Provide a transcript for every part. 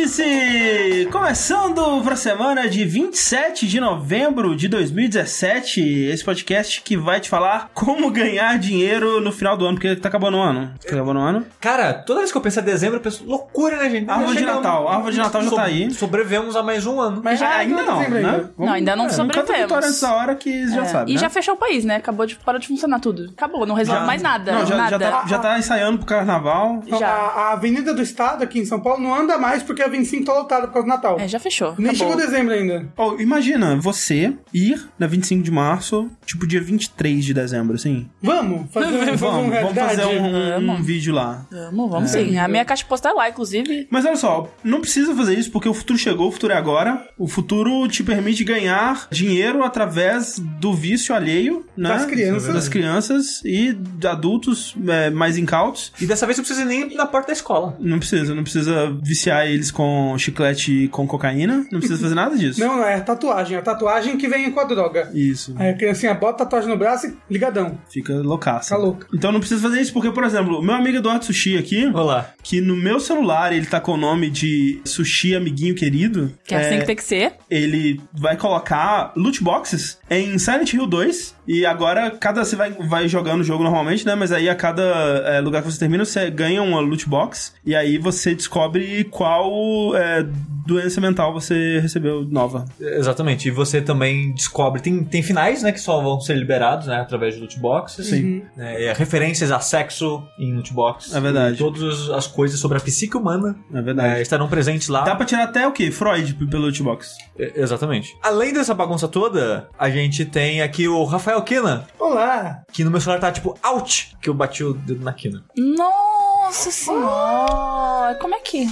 Vértice! Começando para a semana de 27 de novembro de 2017. Esse podcast que vai te falar como ganhar dinheiro no final do ano, porque tá acabando o ano. Tá acabando o ano. Cara, toda vez que eu penso em dezembro, eu penso, loucura, né, gente? Árvore de. Natal. Árvore de Natal já tá aí. Sobrevivemos a mais um ano. Mas já ainda não, dezembro né? ainda. Não, ainda não canta sobrevivemos. vitória nessa hora que já É, sabe, e né? já fechou o país, né? Acabou de parar de funcionar tudo. Acabou, não resolve Já- mais nada. Não, já, nada. já, tá, já tá ensaiando pro carnaval. Não, Já. A, a Avenida do Estado aqui em São Paulo não anda mais porque a 25 tá lotada por causa do Natal. É, já fechou. Nem acabou. chegou dezembro ainda. Oh, imagina você ir na 25 de março, tipo dia 23 de dezembro, assim. Vamos fazer, Vamos, vamos fazer um, um Vamos. vídeo lá. Vamos, vamos sim. A minha caixa postal é lá, inclusive. Mas olha só, não precisa fazer isso porque o futuro chegou, o futuro é agora. O futuro te permite ganhar dinheiro através do vício alheio, né? Das crianças. Das crianças e de adultos é, mais incautos. E dessa vez você precisa nem ir na porta da escola. Não precisa, não precisa viciar eles com chiclete e com cocaína. Não precisa fazer nada disso. Não, não, é tatuagem. É tatuagem que vem com a droga. Isso. Aí a criancinha bota a tatuagem no braço e ligadão. Fica loucaça. Tá louca. Então não precisa fazer isso, porque, por exemplo, o meu amigo Eduardo Sushi aqui, Olá. que no meu celular ele tá com o nome de Sushi Amiguinho Querido. Que é assim que tem que ser. ele vai colocar loot boxes em Silent Hill 2. E agora, cada você vai, vai jogando o jogo normalmente, né? Mas aí a cada é, lugar que você termina, você ganha uma loot box. E aí você descobre qual é, doença mental você recebeu nova. Exatamente. E você também descobre. Tem, tem finais, né? Que só vão ser liberados, né? Através de loot boxes. Sim. Né, e referências a sexo em loot box. É verdade. Todas as coisas sobre a psique humana É verdade. né, estarão presentes lá. Dá pra tirar até o quê? Freud pelo loot box. É, Exatamente. Além dessa bagunça toda, a gente tem aqui o Rafael Kina, Olá! que no meu celular tá tipo, out, que eu bati o dedo na quina. Nossa senhora. Como é que.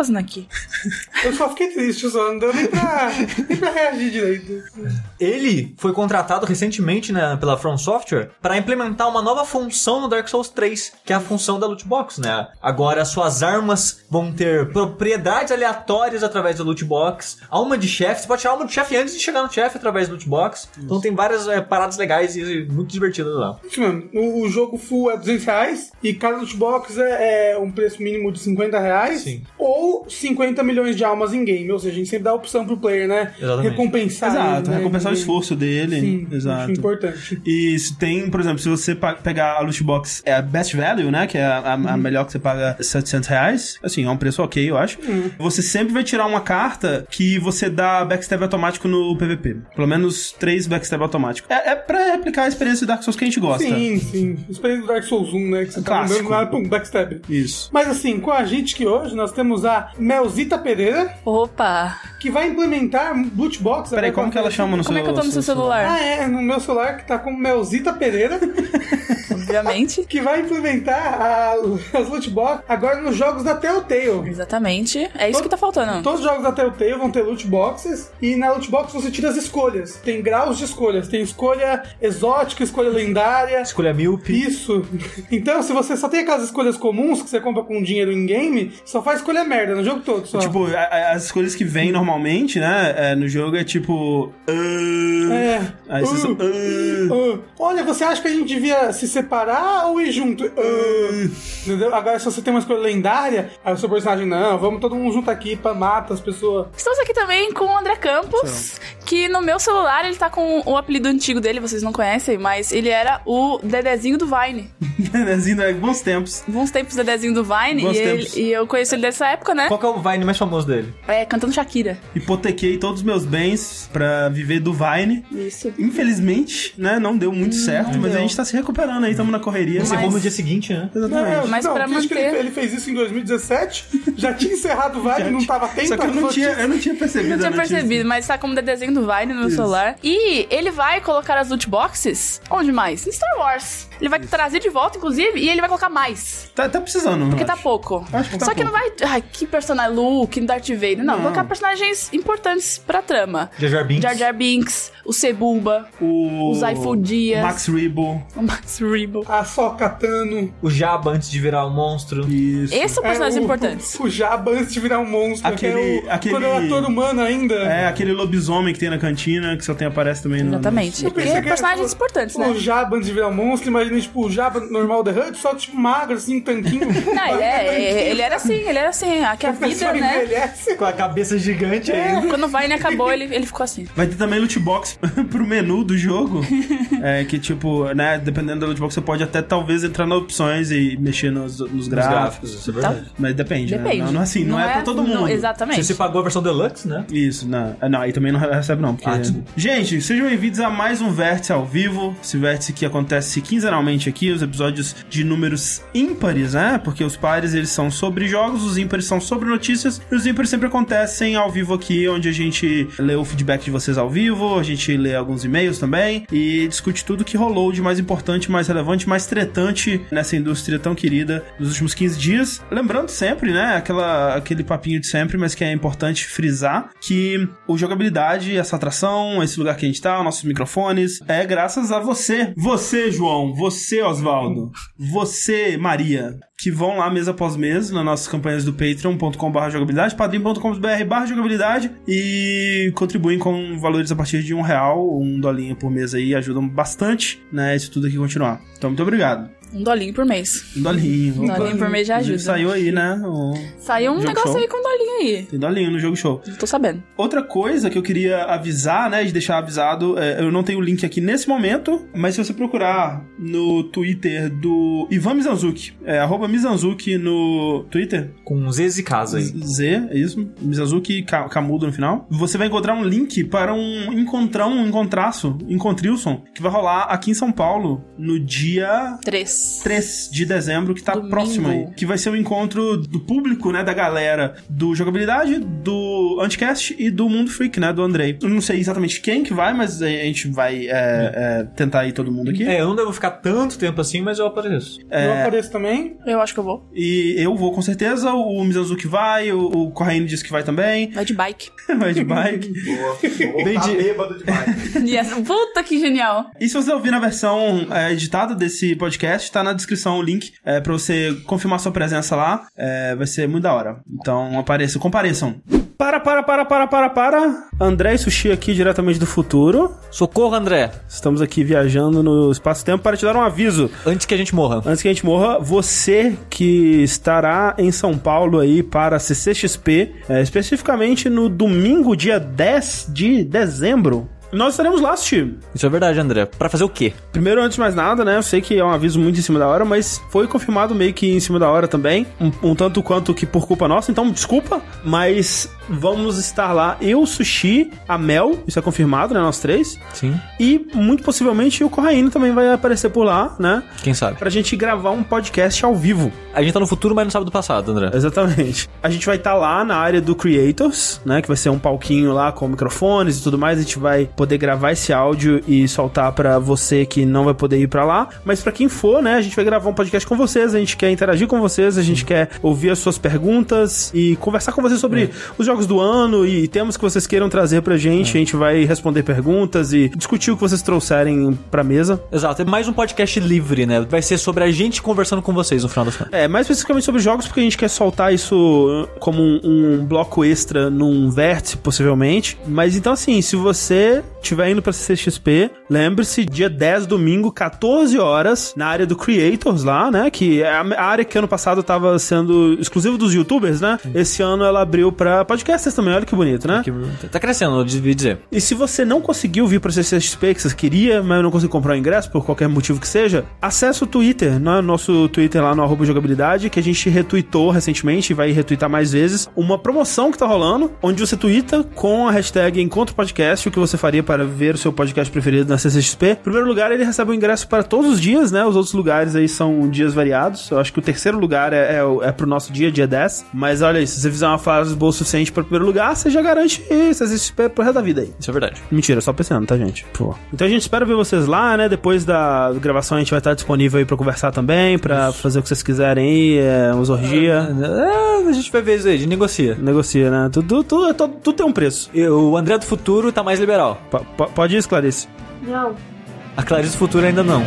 Fazendo aqui? Eu só fiquei triste, só não deu nem pra, nem pra reagir direito. Ele foi contratado recentemente né, pela From Software para implementar uma nova função no Dark Souls 3, que é a função da loot box, né? Agora suas armas vão ter propriedades aleatórias através da loot box, alma de chefe, você pode tirar alma de chefe antes de chegar no chefe através da loot box. Então tem várias é, paradas legais e muito divertidas lá. Isso mesmo. O, o jogo full é 200 reais e cada loot box é, é um preço mínimo de 50 reais Sim. ou 50 milhões de almas em game. Ou seja, a gente sempre dá a opção pro player, né? Exatamente. Recompensar. Exato, ele, né, recompensar o esforço dele. Sim, acho Exato. importante. E se tem, por exemplo, se você pegar a loot box, é a best value, né? Que é a, a- a melhor que você paga 700 reais. Assim, é um preço ok, eu acho. Você sempre vai tirar uma carta que você dá backstab automático no PVP. Pelo menos três backstab automáticos. É, é pra replicar a experiência do Dark Souls que a gente gosta. Sim, sim. Experiência do Dark Souls 1, né? Que você tá Clássico. andando lá, pum, backstab. Isso. Mas assim, com a gente que hoje nós temos a Melzita Pereira, Opa! Que vai implementar loot box. Peraí, agora como que ela chama no Como seu é que eu tô no seu celular? Ah, é, no meu celular que tá com Melzita Pereira, Obviamente. que vai implementar a, as loot box agora nos jogos da Telltale. Exatamente. É isso que tá faltando. Todos os jogos da Telltale vão ter loot boxes e na loot box você tira as escolhas. Tem graus de escolhas. Tem escolha exótica, escolha lendária. Escolha míope. Isso. Então, se você só tem aquelas escolhas comuns que você compra com dinheiro em game, só faz escolha merda no jogo todo. Só. Tipo, a- a- as escolhas que vem normalmente, né? é, no jogo é tipo. ah, é. Aí você só- Uh, ah. uh. Olha, você acha que a gente devia se separar ou ir junto? Uh. Entendeu? Agora, se você tem uma escolha lendária, aí o seu personagem, não, vamos todo mundo junto aqui pra matar as pessoas. Estamos aqui também com o André Campos, que no meu celular ele tá com o apelido antigo dele, vocês não conhecem, mas ele era o Dedezinho do Vine. Desenho, é bons tempos. Bons tempos Dedezinho do Vine, Bons e, ele- e eu conheço ele dessa época, né? Qual que é o Vine mais famoso dele? É, cantando Shakira. Hipotequei todos os meus bens pra viver do Vine. Isso. Infelizmente, né, não deu muito certo, mas deu. a gente tá se recuperando aí, estamos na correria. Você Mas- no dia seguinte, né? Exatamente. Mas pra acho que ele, manter- ele fez isso em 2017, já tinha encerrado o Vine, não tava atento Só que eu não tinha, eu não tinha percebido. Não tinha percebido, mas tá como desenho do Vine no meu Isso. celular. E ele vai colocar as loot boxes. Onde mais? Em Star Wars. Ele vai trazer de volta, inclusive, e ele vai colocar mais. Tá, tá precisando, Porque tá acho. pouco. Acho que tá Só que não vai. Ai, que personagem. Luke, Darth Vader. Não, Não. vai colocar personagens importantes pra trama. Jar Jar Binks. Jar Jar Binks, o Sebulba, O... o Zypho Dias, Max Rebo. o Max Rebo. A Sokatano. O Jabba antes de virar um monstro. Isso. Esses são personagens é, o, importantes. O Jabba antes de virar um monstro. Aquele- que é o, aquele- Quando é um ator humano ainda. É, aquele lobisomem que tem na cantina, que só tem aparece também no. Exatamente. Eu Porque pensei que era, personagens tipo, importantes, O né? Jabba antes de virar monstro, imaginei, tipo, o Jabba normal The Hutt, só tipo magro, assim, tanquinho. Não, ele, é, ele era assim, ele era assim. Aqui a vida, Só né? envelhece. Com a cabeça gigante ainda. Quando o Vine acabou, ele, ele ficou assim. Vai ter também loot box pro menu do jogo. é que, tipo, né, dependendo da loot box, você pode até talvez entrar nas opções e mexer nos, nos Os gráficos. isso é verdade. Mas depende, Depende. né? Não, não é assim, não, é, pra todo mundo. não, Se exatamente. você pagou a versão Deluxe, né? Isso, não. Ah, Não, aí também não recebe, não. Porque... Ah. Gente, sejam bem-vindos a mais um Vértice ao vivo. Esse vértice que acontece quinzenalmente aqui, os episódios de números ímpares, né? Porque os pares eles são sobre jogos, os ímpares são sobre notícias, e os ímpares sempre acontecem ao vivo aqui, onde a gente lê o feedback de vocês ao vivo, a gente lê alguns e-mails também e discute tudo que rolou de mais importante, mais relevante, mais tretante nessa indústria tão querida nos últimos 15 dias. Lembrando sempre, né, aquela, aquele papinho de sempre, mas que é importante frisar que o jogabilidade, essa atração, esse lugar que a gente tá, nossos microfones, é graças a você. Você, João, você, Osvaldo, você, Maria, que vão lá mês após mês nas nossas campanhas do patreon.com.br jogabilidade, padrim.com.br jogabilidade e contribuem com valores a partir de um real, um dolinho por mês aí, ajudam bastante, né, isso tudo aqui continuar. Então, muito obrigado. Um dolinho por mês. Um dolinho. Um dolinho por mês já ajuda. Saiu aí, né? o- Saiu um negócio show. aí com um dolinho aí. Tem dolinho no jogo show. Não tô sabendo. Outra coisa que eu queria avisar, né, de deixar avisado, é, eu não tenho o link aqui nesse momento, mas se você procurar no Twitter do Ivan Mizanzuki, é arroba Mizanzuki no Twitter, Com Z's e Casa aí. Z, é isso, Mizanzuki Kamudo no final, você vai encontrar um link para um encontrão, um encontraço, Encontrilson, que vai rolar aqui em São Paulo no dia Três. 3 de dezembro, que tá Domingo. próximo aí. Que vai ser o encontro do público, né? Da galera do Jogabilidade, do Anticast e do Mundo Freak, né? Do Andrei. Eu não sei exatamente quem que vai, mas a gente vai é, é, tentar ir todo mundo aqui. É, eu não devo ficar tanto tempo assim, mas eu apareço. Eu apareço também. Eu acho que eu vou. E eu vou com certeza, o Mizanzuki vai, o, o Corraine disse que vai também. Vai de bike. vai de bike. Boa. Vou Bem de- bêbado de bike. Essa- Puta que genial. E se você ouvir na versão é, editada desse podcast, tá na descrição o link é, pra você confirmar sua presença lá. É, vai ser muito da hora. Então apareçam, compareçam. Para, para, para, para, para, para. André e Sushi aqui diretamente do futuro. Socorro, André. Estamos aqui viajando no espaço-tempo para te dar um aviso. Antes que a gente morra. Antes que a gente morra, você que estará em São Paulo aí para CCXP, é, especificamente no domingo, dia 10 de dezembro, nós estaremos lá, Sushi. Isso é verdade, André. Pra fazer o quê? Primeiro, antes de mais nada, né? Eu sei que é um aviso muito em cima da hora, mas foi confirmado meio que em cima da hora também. Um, um tanto quanto que por culpa nossa, então desculpa. Mas vamos estar lá, eu, Sushi, a Mel, isso é confirmado, né? Nós três. Sim. E muito possivelmente o Corraine também vai aparecer por lá, né? Quem sabe? Pra gente gravar um podcast ao vivo. A gente tá no futuro, mas não sabe do passado, André. Exatamente. A gente vai estar lá na área do Creators, né? Que vai ser um palquinho lá com microfones e tudo mais. A gente vai poder gravar esse áudio e soltar pra você que não vai poder ir pra lá. Mas pra quem for, né? A gente vai gravar um podcast com vocês. A gente quer interagir com vocês. A gente quer ouvir as suas perguntas e conversar com vocês sobre os jogos do ano e temas que vocês queiram trazer pra gente. A gente vai responder perguntas e discutir o que vocês trouxerem pra mesa. Exato, é mais um podcast livre, né? Vai ser sobre a gente conversando com vocês no final da semana. É, mais especificamente sobre jogos, porque a gente quer soltar isso uh, como um, um bloco extra num vértice, possivelmente. Mas então, assim, se você estiver indo pra CCXP, lembre-se, dia 10, domingo, 14 horas, na área do Creators lá, né? Que é a a área que ano passado tava sendo exclusivo dos youtubers, né? Esse ano ela abriu pra podcasters também, olha que bonito, né? Que- Tá crescendo, eu devia dizer. E se você não conseguiu vir pra CCXP que você queria, mas não conseguiu comprar o ingresso por qualquer motivo que seja, acesse o Twitter, né? Nosso Twitter lá no arroba jogabilidade, que a gente retweetou recentemente e vai retweetar mais vezes, uma promoção que tá rolando, onde você twitta com a hashtag Encontro Podcast, o que você faria para ver o seu podcast preferido na CCXP. Em primeiro lugar, ele recebe o ingresso para todos os dias, né? Os outros lugares aí são dias variados. Eu acho que o terceiro lugar é, é, é pro nosso dia, dia 10. Mas olha aí, se você fizer uma frase boa o suficiente para o primeiro lugar, você já garante CCXP pro resto da vida aí. Isso é verdade. Mentira, só pensando, tá, gente? Pô. Então a gente espera ver vocês lá, né? Depois da gravação a gente vai estar disponível aí pra conversar também, pra fazer o que vocês quiserem aí, é, uns orgia. É, a gente vai ver isso aí, a gente negocia. Negocia, né? Tudo, tudo, tudo, tudo tem um preço. E O André do futuro tá mais liberal. P- p- pode ir, Clarice. Não. A Clarice do futuro ainda não.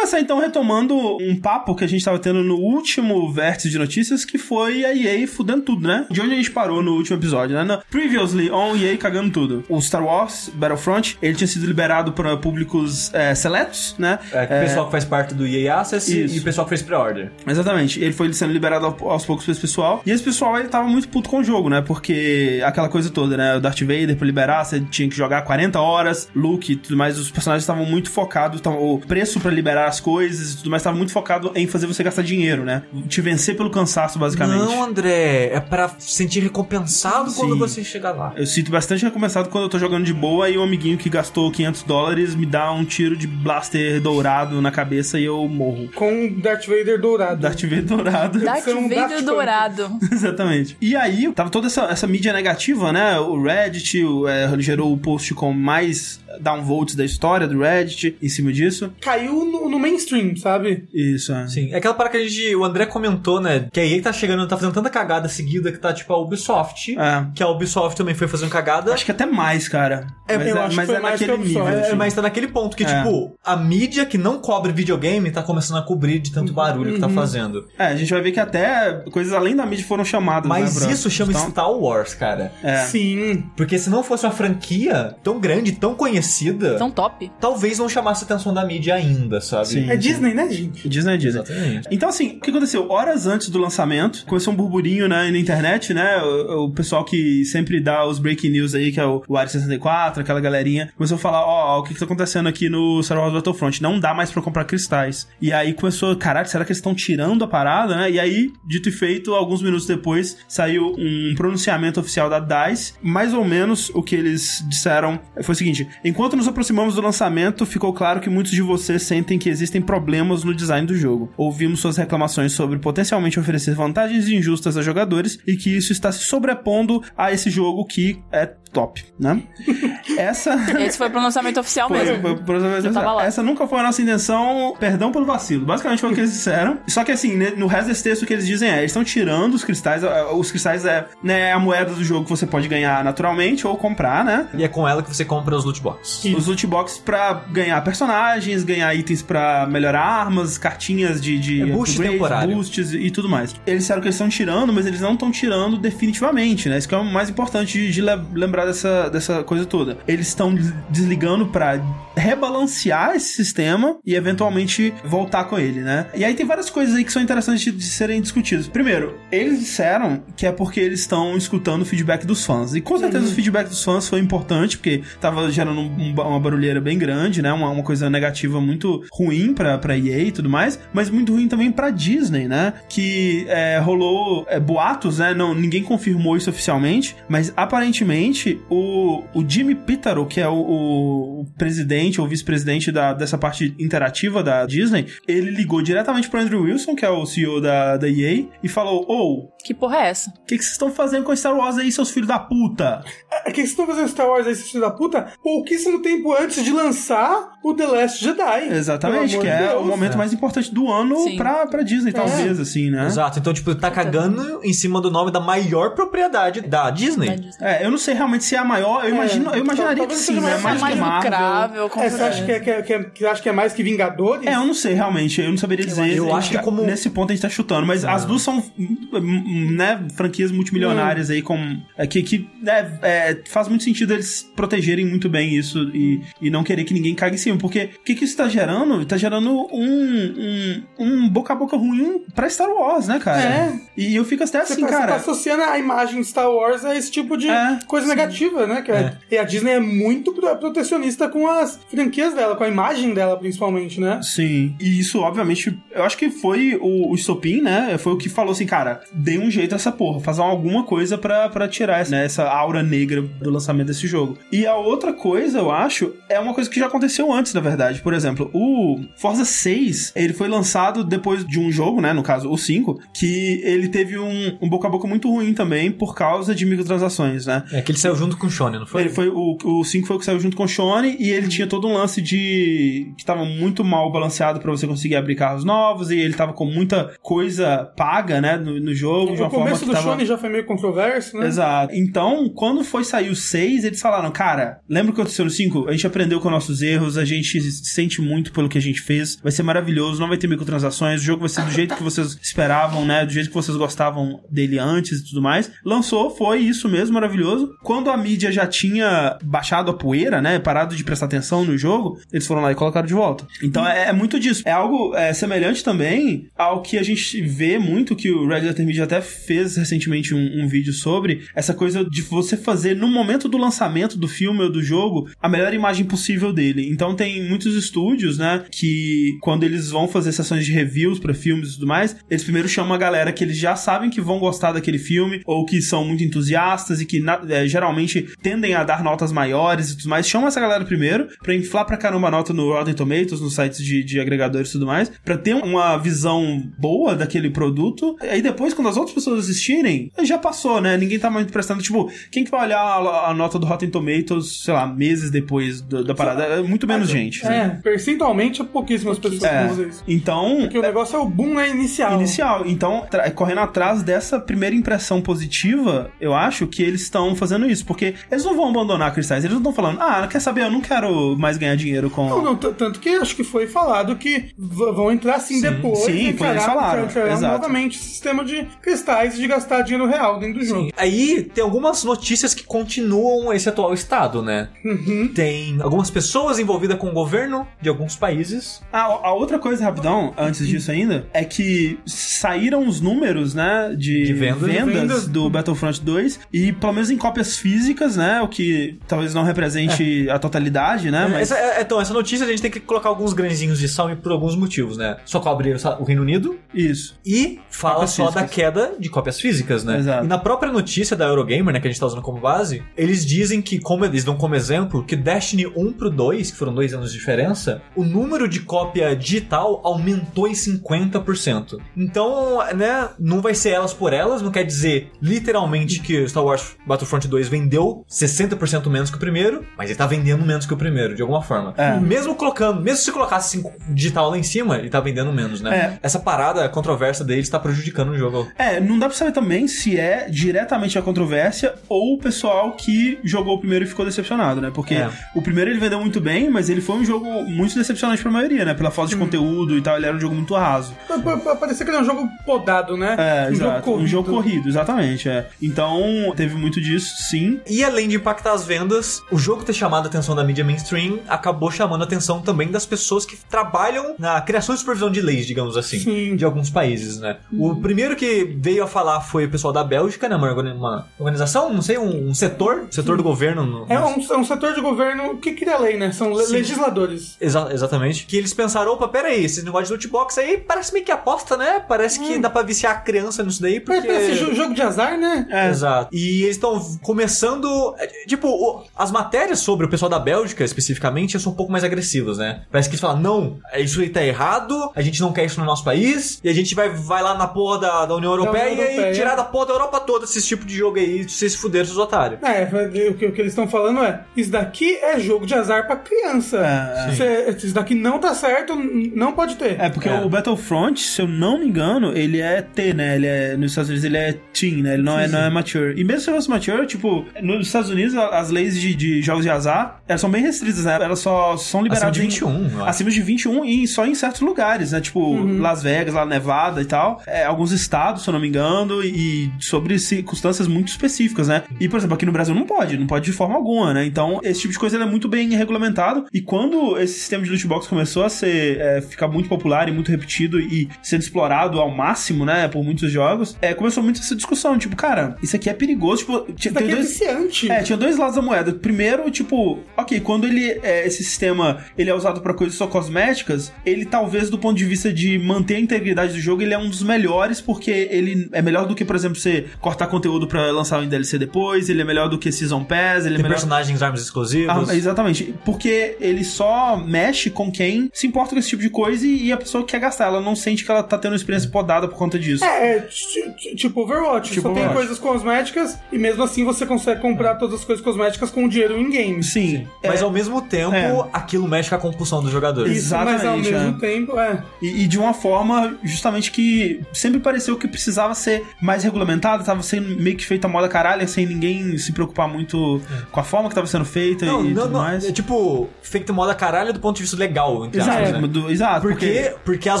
Começar então retomando um papo que a gente tava tendo no último vértice de notícias, que foi a EA fudendo tudo, né? De onde a gente parou no último episódio, né? No Previously on EA cagando tudo. O Star Wars Battlefront, ele tinha sido liberado para públicos é, seletos, né? É, o pessoal que faz parte do EA Access Isso. e o pessoal que fez pre-order. Exatamente. Ele foi sendo liberado ao- aos poucos pra esse pessoal. E esse pessoal, ele tava muito puto com o jogo, né? Porque aquela coisa toda, né? O Darth Vader, pra liberar, você tinha que jogar 40 horas, Luke e tudo mais. Os personagens estavam muito focados, tavam- o preço pra liberar as coisas e tudo mais estava muito focado em fazer você gastar dinheiro, né? Te vencer pelo cansaço, basicamente. Não, André, é pra se sentir recompensado quando Sim. você chegar lá. Eu sinto bastante recompensado quando eu tô jogando de boa e o amiguinho que gastou 500 dólares me dá um tiro de blaster dourado na cabeça e eu morro. Com Darth Vader dourado. Darth Vader dourado. Darth dá Vader chance. dourado. Exatamente. E aí, tava toda essa, essa mídia negativa, né? O Reddit o, é, gerou o post com mais downvotes da história do Reddit em cima disso. Caiu no, no mainstream, sabe? Isso, é. Sim, é aquela parada que a gente, o André comentou, né? Que a EA tá chegando, tá fazendo tanta cagada seguida que tá tipo a Ubisoft. É. Que a Ubisoft também foi fazendo cagada. Acho que até mais, cara. É, mas eu é, acho que mas foi é mais naquele que nível. É, assim. mas tá naquele ponto que, É. tipo, a mídia que não cobre videogame tá começando a cobrir de tanto barulho que tá fazendo. É, a gente vai ver que até coisas além da mídia foram chamadas. Mas né, pra- isso chama então, Star Wars, cara. É. Sim. Porque se não fosse uma franquia tão grande, tão conhecida, São top. talvez não chamasse a atenção da mídia ainda, sabe? Sim. É Disney, né, gente? Disney é Disney. Exatamente. Então, assim, o que aconteceu? Horas antes do lançamento, começou um burburinho né, na internet, né? O, o pessoal que sempre dá os breaking news aí, que é o, o Área 64, aquela galerinha, começou a falar: ó, ó, o que, que tá acontecendo aqui no Star Wars Battlefront? Não dá mais pra comprar cristais. E aí começou, caralho, será que eles estão tirando a parada, né? E aí, dito e feito, alguns minutos depois, saiu um pronunciamento oficial da DICE. Mais ou menos o que eles disseram foi o seguinte: enquanto nos aproximamos do lançamento, ficou claro que muitos de vocês sentem que existem problemas no design do jogo. Ouvimos suas reclamações sobre potencialmente oferecer vantagens injustas a jogadores e que isso está se sobrepondo a esse jogo que é top, né? Essa. Esse foi o pronunciamento oficial Foi, mesmo. foi, foi, Eu tava lá. essa nunca foi a nossa intenção, perdão pelo vacilo. Basicamente foi o que eles disseram. Só que assim, né, no resto desse texto o que eles dizem é, eles estão tirando os cristais, eh, os cristais é né, a moeda do jogo que você pode ganhar naturalmente ou comprar, né? E é com ela que você compra os loot boxes. Os loot boxes pra ganhar personagens, ganhar itens pra melhorar armas, cartinhas de, de É boost temporário. boosts e tudo mais. Eles disseram que eles estão tirando, mas eles não estão tirando definitivamente, né? Isso que é o mais importante de, de le- lembrar dessa, dessa coisa toda. Eles estão des- desligando pra rebalancear esse sistema e eventualmente voltar com ele, né? E aí tem várias coisas aí que são interessantes de, serem discutidas. Primeiro, eles disseram que é porque eles estão escutando o feedback dos fãs. E com certeza o feedback dos fãs foi importante, porque tava gerando um- uma barulheira bem grande, né? Uma, uma coisa negativa muito ruim pra, pra EA e tudo mais, mas muito ruim também pra Disney, né? Que é, rolou é, boatos, né? Não, ninguém confirmou isso oficialmente, mas aparentemente o, o Jimmy Pitaro, que é o, o- o presidente ou vice-presidente da- dessa parte interativa da Disney, ele ligou diretamente pro Andrew Wilson, que é o CEO da, da EA, e falou: Ô, Que porra é essa? o que, que vocês estão fazendo com Star Wars aí, seus filhos da puta? É que vocês estão fazendo Star Wars aí, filho da puta, pouquíssimo tempo antes de lançar o The Last Jedi. Exatamente, que é Deus. o momento mais importante do ano Sim. pra, pra Disney, talvez, assim, né? Exato, então, tipo, tá cagando em cima do nome da maior propriedade da Disney. Da Disney. É, eu não sei realmente se é a maior, eu, imagino, eu imaginaria que sim, né? mais- Mais é mais que Marvel. lucrável. É, você acha que é, que, é, que, é, que acha que é mais que Vingadores? É, eu não sei realmente, eu não saberia dizer. eu acho que como- Nesse ponto a gente tá chutando, mas as duas são, hum, né, franquias multimilionárias aí, com, é, que, que né, é, faz muito sentido eles protegerem muito bem isso e, e não querer que ninguém cague em cima, porque o que, que isso tá gerando? Tá gerando um, um, um boca a boca ruim pra Star Wars, né, cara? É. E eu fico até Você assim, tá, você tá cara. associando a imagem de Star Wars a esse tipo de É, coisa negativa, né? Que é- E a Disney é muito pro- protecionista com as franquias dela, com a imagem dela, principalmente, né? Sim, e isso, obviamente, eu acho que foi o, o estopim, né? Foi o que falou assim, cara, dê um jeito nessa porra, fazer alguma coisa pra, pra tirar essa, né, essa aura negra do lançamento desse jogo. E a outra coisa, eu acho, é uma coisa que já aconteceu antes, na verdade. Por exemplo, o Forza 6, ele foi lançado depois de um jogo, né? No caso, o 5, que ele teve um, um boca a boca muito ruim também por causa de microtransações, né? É que ele saiu junto com o Shone, não foi? Ele foi o, o 5 foi o que saiu junto com o Shone e ele tinha todo um lance de que tava muito mal balanceado pra você conseguir abrir carros novos e ele tava com muita coisa paga, né, no, no jogo, uma o forma começo que do tava Shone já foi meio controverso, né? Exato. Então, quando foi sair o 6, eles falaram, cara, lembra o que aconteceu no 5? A gente aprendeu com nossos erros, a gente sente muito pelo que a gente fez. Vai ser maravilhoso, não vai ter microtransações, o jogo vai ser do jeito que vocês esperavam, né? Do jeito que vocês gostavam dele antes e tudo mais. Lançou, foi isso mesmo, maravilhoso. Quando a mídia já tinha baixado a poeira, né? Parado de prestar atenção no jogo, eles foram lá e colocaram de volta. Então é, é muito disso. É algo é, semelhante também ao que a gente vê muito, que o Red Letter Media até fez recentemente um, um vídeo sobre, essa coisa de você fazer no momento do lançamento do filme ou do jogo a melhor imagem possível dele. Então tem muitos estúdios, né, que quando eles vão fazer sessões de reviews para filmes e tudo mais, eles primeiro chamam a galera que eles já sabem que vão gostar daquele filme ou que são muito entusiastas e que na, é, geralmente tendem a dar notas maiores e tudo mais. Chama essa galera primeiro pra inflar pra caramba a nota no Rotten Tomatoes, nos sites de, de agregadores e tudo mais, pra ter uma visão boa daquele produto. Aí depois, quando as outras pessoas assistirem, já passou, né? Ninguém tá muito prestando. Tipo, quem que vai olhar a, a nota do Rotten Tomatoes, sei lá, meses depois do- da parada? É muito menos gente. né? É, percentualmente, pouquíssimas pessoas É. vão fazer isso. Então, Porque o negócio é o boom, né, inicial. inicial. Então, correndo atrás dessa primeira impressão positiva, eu acho que eles estão fazendo isso. Porque eles não vão abandonar cristais. Eles não estão falando, ah, quer saber, eu não quero mais ganhar dinheiro com. Não, não, tanto que acho que foi falado que vão entrar sim, depois. sim, foi encarar- eles falaram, novamente sistema de cristais e de gastar dinheiro real dentro do jogo. Aí tem algumas notícias que continuam esse atual estado, né? Uhum. Tem algumas pessoas envolvidas com o governo de alguns países. Ah, a outra coisa, rapidão, antes disso ainda, é que saíram os números, né, de, De vendas. Vendas. do Battlefront 2, e pelo menos em cópias físicas, né, o que talvez não represente a totalidade, né, mas... Essa, é- então, essa notícia a gente tem que colocar alguns grãozinhos de sal por alguns motivos, né? Só cobre o Reino Unido Isso. e fala Cópias só da físicas. queda de cópias físicas, né? Exato. E na própria notícia da Eurogamer, né, que a gente tá usando como base, eles dizem que, como eles dão como exemplo, que Destiny 1 pro 2, que foram dois anos de diferença, o número de cópia digital aumentou em 50%. Então, né, não vai ser elas por elas, não quer dizer literalmente que Star Wars Battlefront 2 vendeu 60% menos que o primeiro, mas ele tá vendendo menos que o primeiro, de alguma forma. É. Mesmo colocando, mesmo se colocasse cinco- digital lá em cima, ele tá vendendo menos, né? É. Essa parada controversa deles tá prejudicando o jogo. É, não dá pra saber também se é diretamente a controvérsia ou o pessoal que jogou o primeiro e ficou decepcionado, né? Porque É. o primeiro ele vendeu muito bem, mas ele foi um jogo muito decepcionante pra maioria, né? Pela falta de conteúdo e tal, ele era um jogo muito raso. Pa- pa- pa- Parecia que era um jogo podado, né? É, um exato. jogo corrido. Um jogo corrido, exatamente. É. Então, teve muito disso, sim. E além de impactar as vendas, o jogo ter chamado a atenção da mídia mainstream acabou chamando a atenção também das pessoas que trabalham na criação e supervisão de leis, digamos assim, Sim. de alguns países, né? O primeiro que veio a falar foi o pessoal da Bélgica, né? Uma, organi- uma organização, não sei, um, um setor, setor do governo. no- É um, é um setor de governo que cria lei, né? São le- Sim. Legisladores. Exa- exatamente. Que eles pensaram, opa, peraí, esse negócio de loot box aí parece meio que aposta, né? Parece que dá pra viciar a criança nisso daí, porque... Parece jo- jogo de azar, né? É. Exato. E eles estão começando. é, Tipo, as matérias sobre o pessoal da Bélgica, especificamente, são um pouco mais agressivas, né? Parece que eles falam: não, isso aí tá errado, a gente não quer isso no nosso país, e a gente vai, vai lá na porra da, da União Europeia, União Europeia. e tirar da porra da Europa toda esse tipo de jogo aí, vocês se fuderam, seus otários. É, o que, o que eles estão falando é: isso daqui é jogo de azar pra criança. É, é. Cê- isso daqui não tá certo, não pode ter. É, porque É. o Battlefront, se eu não me engano, ele é T, né? Ele é, nos Estados Unidos ele é teen, né? Ele não, é, não é mature. E mesmo se fosse mature, tipo, nos Estados Unidos as leis de, de jogos de azar, elas são bem restritas, né? Elas só são Acima liberadas de em- 21, eu acho. Acima de 21 e só em certos lugares, né? Tipo, Las Vegas, lá Nevada e tal. É, alguns estados, se eu não me engano, e sobre circunstâncias muito específicas, né? E, por exemplo, aqui no Brasil não pode, não pode de forma alguma, né? Então, esse tipo de coisa ele é muito bem regulamentado. E quando esse sistema de loot box começou a ser, é, ficar muito popular e muito repetido e sendo explorado ao máximo, né? Por muitos jogos, é, começou muito essa discussão. Tipo, cara, isso aqui é perigoso. Tipo, tinha, Isso é dois. viciante. É, tinha dois lados da moeda. Primeiro, tipo, ok, quando ele é, esse sistema ele é usado pra coisas só cosméticas, ele talvez do ponto de vista de manter a integridade do jogo, ele é um dos melhores porque ele é melhor do que, por exemplo, você cortar conteúdo pra lançar um DLC depois, ele é melhor do que Season Pass, ele é Tem melhor personagens, armas exclusivas. ah, exatamente. Porque ele só mexe com quem se importa com esse tipo de coisa e, e a pessoa quer gastar. Ela não sente que ela tá tendo uma experiência podada por conta disso. É, é ti- ti- tipo Overwatch. Tipo só tem Overwatch. coisas cosméticas e mesmo assim você consegue comprar todas as coisas cosméticas com o dinheiro em game. Sim. Mas é, ao mesmo tempo, É. aquilo mexe com a compulsão dos jogadores. Isso, mas ao Exatamente, mesmo é. tempo, é. E, e de uma forma, justamente que sempre pareceu que precisava ser mais regulamentado, tava sendo meio que feita a moda caralho, sem ninguém se preocupar muito com a forma que tava sendo feita Não, e não, tudo não. mais. É tipo, efeito moda caralho do ponto de vista legal, entre Exato, aspas, né? do- exato Porque, porque as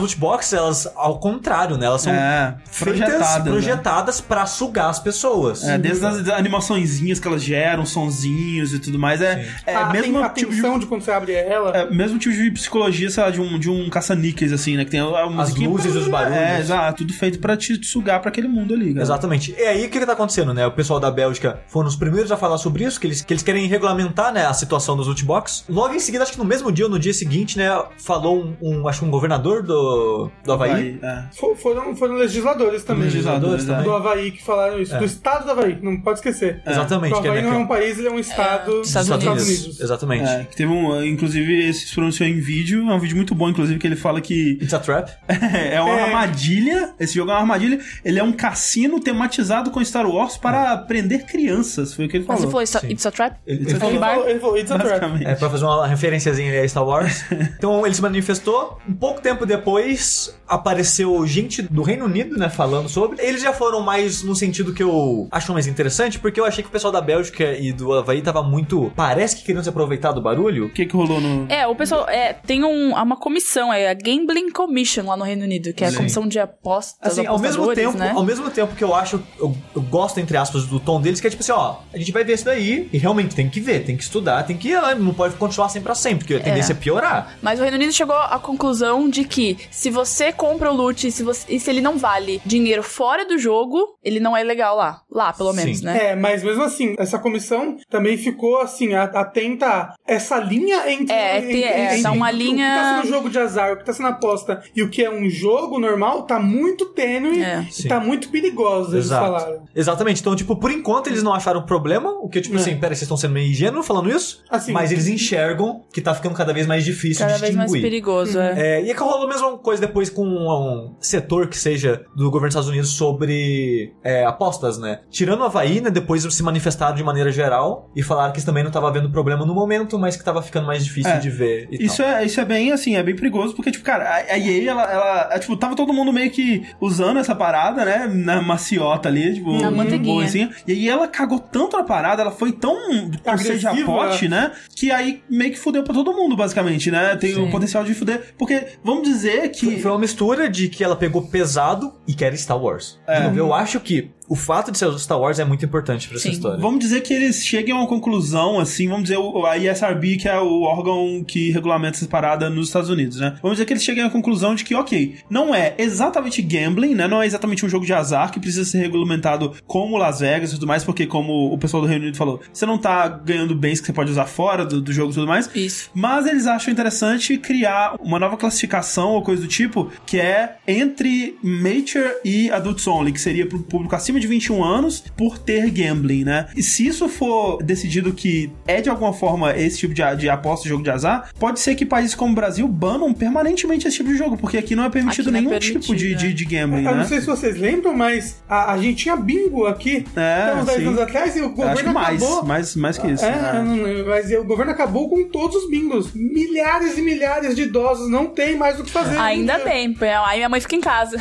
loot boxes, elas, ao contrário, né? Elas são É, feitas, projetadas, né? projetadas pra sugar as pessoas. É, desde as animaçõezinhas que elas geram, sonzinhos e tudo mais. É, é a, mesmo a tipo de, de quando você abre ela. é, mesmo tipo de psicologia, sei lá, de um, de um caça-níqueis, assim, né? Que tem a, a musiquinha- luzes e os barulhos. É, exato, tudo feito pra te sugar pra aquele mundo ali, cara. Exatamente. E aí, o que, que tá acontecendo, né? O pessoal da Bélgica foram os primeiros a falar sobre isso, que eles, que eles querem regulamentar, né, a situação dos loot box. Logo em seguida, acho que no mesmo dia ou no dia seguinte, né, falou um, um- acho que um governador do, do Havaí. é. Fo- Foram, foram legisladores também. Legisladores também. Do Havaí que falaram isso. Do estado do Havaí, não pode esquecer. Exatamente. O que é, Havaí né, não é que- um país, ele é um estado É, dos Estados Estados Unidos. Unidos. Exatamente. É, que teve um, inclusive, esse se pronunciou em vídeo, é um vídeo muito bom, inclusive, que ele fala que It's a trap. é uma É. armadilha, esse jogo é uma armadilha, ele é um cassino tematizado com Star Wars para prender crianças, foi o que ele Mas falou. você falou, it's a, it's a trap? Ele- It's a ele- Ele falou, ele falou, it's a trap. É, pra fazer uma referenciazinha a Star Wars. então ele se manifestou. Um pouco tempo depois, apareceu gente do Reino Unido, né, falando sobre. Eles já foram mais no sentido que eu acho mais interessante, porque eu achei que o pessoal da Bélgica e do Havaí tava muito. Parece que queriam se aproveitar do barulho. O que que rolou no... É, o pessoal é, tem um, uma comissão, é a Gambling Commission lá no Reino Unido, que é a Sim. comissão de apostas, Assim, ao mesmo tempo, né? ao mesmo tempo que eu acho, eu, eu gosto, entre aspas, do tom deles, que é tipo assim, ó, a gente vai ver isso daí e realmente tem que ver, tem que estudar, tem que. ah, Não pode continuar sempre pra sempre, porque a tendência é piorar. Mas o Reino Unido chegou à conclusão de que se você compra o loot e se, você- e se ele não vale dinheiro fora do jogo, ele não é legal lá. Lá, pelo menos, Sim. né? É, mas mesmo assim, essa comissão também ficou assim, atenta a essa linha entre, É, entre, tem- é, entre tá uma o que linha- tá sendo jogo de azar, o que tá sendo aposta e o que é um jogo normal, tá muito tênue É. e Sim. tá muito perigoso, eles Exato. falaram. Exatamente. Então, tipo, por enquanto eles não acharam problema. O que, tipo É. assim, pera, vocês estão sendo meio ingênuos falando isso? Assim. Mas eles enxergam que tá ficando cada vez mais difícil Cada de vez mais distinguir. perigoso, é. É, e é que rolou a mesma coisa depois com um, setor que seja do governo dos Estados Unidos sobre é, apostas, né? Tirando o Havaí, né? Depois se manifestaram de maneira geral e falaram que isso também não tava havendo problema no momento, mas que tava ficando mais difícil É. de ver e Isso tal. é, isso é bem, assim, é bem perigoso, porque, tipo, cara, a, a EA, ela, ela, é, tipo, tava todo mundo meio que usando essa parada, né, na maciota ali, tipo, Na manteiguinha. boa, assim, e aí ela cagou tanto na parada, ela foi tão com sede a Agressiva. pote, né, que aí meio que fudeu pra todo mundo, basicamente, né, tem Sim. o potencial de fuder, porque, vamos dizer que... Foi uma mistura de que ela pegou pesado e que era Star Wars. De É. novo, eu acho que o fato de ser Star Wars é muito importante pra essa história. Vamos dizer que eles cheguem a uma conclusão, assim, vamos dizer, a ISRB, que é o órgão que regulamenta essa parada nos Estados Unidos, né? Vamos dizer que eles cheguem à conclusão de que, ok, não é exatamente gambling, né? Não é exatamente um jogo de azar que precisa ser regulamentado como Las Vegas e tudo mais, porque, como o pessoal do Reino Unido falou, você não tá ganhando bens que você pode usar fora do, do jogo e tudo mais. Isso. Mas eles acham interessante criar uma nova classificação ou coisa do tipo, que é entre Mature e Adults Only, que seria pro público acima de 21 anos por ter gambling, né? E se isso for decidido que é de alguma forma esse tipo de, de aposta, jogo de azar, pode ser que países como o Brasil banam permanentemente esse tipo de jogo, porque aqui não é permitido não é nenhum permitido, tipo de, é. de, de gambling, Eu né? não sei se vocês lembram, mas a, a gente tinha bingo aqui É, uns 10 sim. anos atrás e o governo Acho que mais, acabou. mais, mais que isso. É, né? mas o governo acabou com todos os bingos. Milhares e milhares de idosos não tem mais o que fazer. Ainda bem, aí minha mãe fica em casa.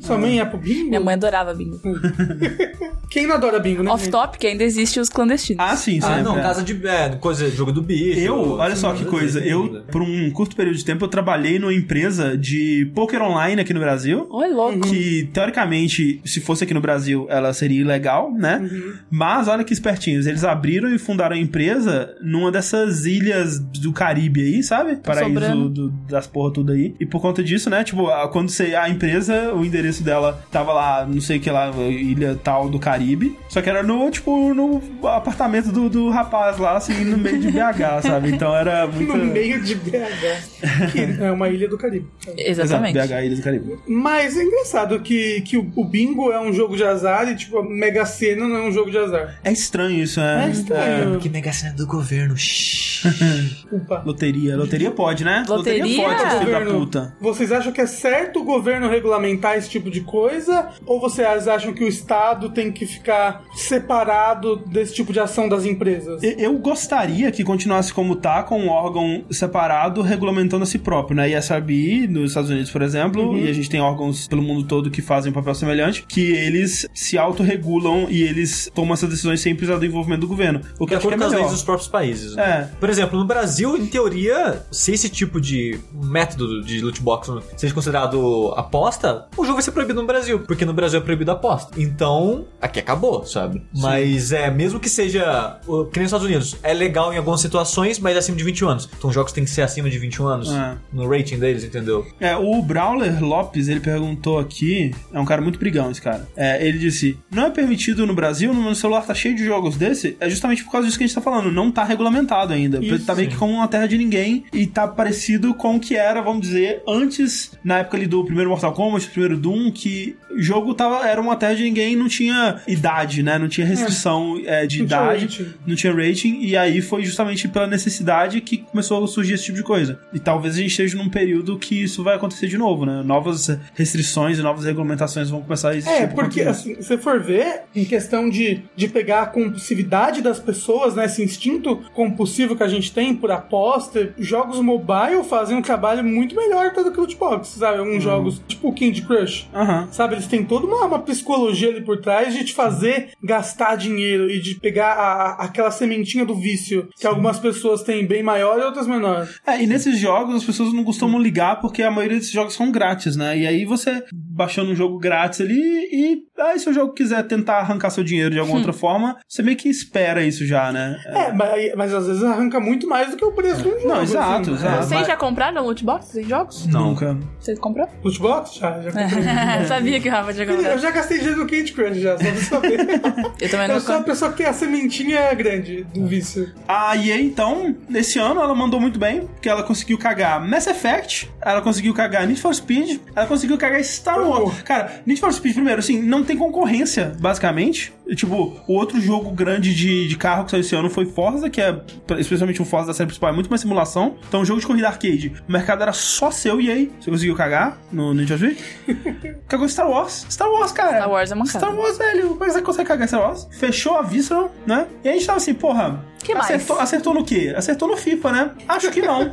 Sua mãe é pro bingo? minha mãe adorava bingo. Quem não adora bingo, né? gente? Off-top, que ainda existe os clandestinos. Ah, sim, sempre. Ah, não, é. casa de é, coisa, jogo do bicho. Eu, olha só que Sim, coisa, sim, eu, por um curto período de tempo, eu trabalhei numa empresa de poker online aqui no Brasil. Oi, louco. Que, teoricamente, se fosse aqui no Brasil, ela seria ilegal, né? Mas, olha que espertinhos, eles abriram e fundaram a empresa numa dessas ilhas do Caribe aí, sabe? Paraíso sobrando. do- das porra tudo aí. E por conta disso, né, tipo, quando você, a empresa, o endereço dela tava lá, não sei o que lá, ilha tal do Caribe. Só que era no, tipo, no apartamento do, do rapaz lá, assim, no meio de BH, sabe? Então era muito... No meio de BH, que é uma ilha do Caribe. Exatamente. Exato, BH, Ilha do Caribe. Mas é engraçado que, que o, o bingo é um jogo de azar e, tipo, a Mega Sena não é um jogo de azar. É estranho isso, né? É estranho. Que mega cena do governo. Loteria. Loteria pode, né? Loteria? pode, filho da puta. Vocês acham que é certo o governo regulamentar esse tipo de coisa? Ou vocês acham que o Estado tem que ficar separado desse tipo de ação das empresas? E- Eu gostaria que continuasse como tá, com um órgão separado regulamentando a si próprio, né? ISRB nos Estados Unidos, por exemplo, e a gente tem órgãos pelo mundo todo que fazem um papel semelhante, que eles se autorregulam e eles tomam essas decisões sem precisar do envolvimento do governo. O que De acho que é acordo com as melhor. leis dos próprios países. né? É. Por exemplo, no Brasil, em teoria, se esse tipo de método de loot box seja considerado aposta, o jogo vai ser proibido no Brasil, porque no Brasil é proibido a aposta. Então, aqui acabou, sabe? Mas é, mesmo que seja, que nem nos Estados Unidos, é legal em algumas situações, mas é acima de 21 anos. Então os jogos têm que ser acima de 21 anos É. no rating deles, entendeu? É, o Brawler Lopes, ele perguntou aqui, é um cara muito brigão esse cara. É, ele disse: Não é permitido no Brasil, no meu celular tá cheio de jogos desse? É justamente por causa disso que a gente tá falando, não tá regulamentado ainda. Isso. Tá meio que como uma terra de ninguém e tá parecido com o que era, vamos dizer, antes, na época ali do primeiro Mortal Kombat, do primeiro Doom, que o jogo tava, era uma terra de ninguém não tinha idade, né? Não tinha restrição é, de Não tinha idade, rating. não tinha rating, e aí foi justamente pela necessidade que começou a surgir esse tipo de coisa. E talvez a gente esteja num período que isso vai acontecer de novo, né? Novas restrições e novas regulamentações vão começar a existir. É, porque assim, se você for ver, em questão de, de pegar a compulsividade das pessoas, né, esse instinto compulsivo que a gente tem por aposta, jogos mobile fazem um trabalho muito melhor do que o loot box, sabe? Alguns jogos, tipo o Candy Crush. Aham. Sabe, eles têm toda uma, uma psicologia ali por trás de te fazer gastar dinheiro e de pegar a- aquela sementinha do vício que algumas pessoas têm bem maior e outras menor. É, e nesses jogos as pessoas não costumam ligar porque a maioria desses jogos são grátis, né? E aí você baixando um jogo grátis ali e aí se o jogo quiser tentar arrancar seu dinheiro de alguma outra forma, você meio que espera isso já, né? É, mas, mas às vezes arranca muito mais do que o preço de um jogo. Não, exato, assim. exato. Vocês já compraram loot box em jogos? Nunca. Vocês comprou? Loot box? Já, já comprei. Sabia que o Rafa tinha Eu comprado. já gastei dinheiro no Candy Crush já, só pra saber. Eu também Eu não sou a pessoa que tem a sementinha grande do vício. A EA, então, nesse ano ela mandou muito bem, porque ela conseguiu cagar Mass Effect, ela conseguiu cagar Need for Speed, ela conseguiu cagar Star Wars. Cara, Need for Speed, primeiro, assim, não tem concorrência, basicamente. Tipo, o outro jogo grande de, de carro que saiu esse ano foi Forza, que é, especialmente o Forza da série principal, é muito mais simulação. Então, jogo de corrida arcade, o mercado era só seu, e aí, você conseguiu cagar no Need for Speed? Cagou Star Wars. Star Wars, cara. Star Wars é mancada. Star Wars, velho. Como é que você consegue cagar Star Wars? Fechou a Visceral, né? E a gente tava assim, porra. Que mais? acertou, acertou no quê? Acertou no FIFA, né? Acho que não.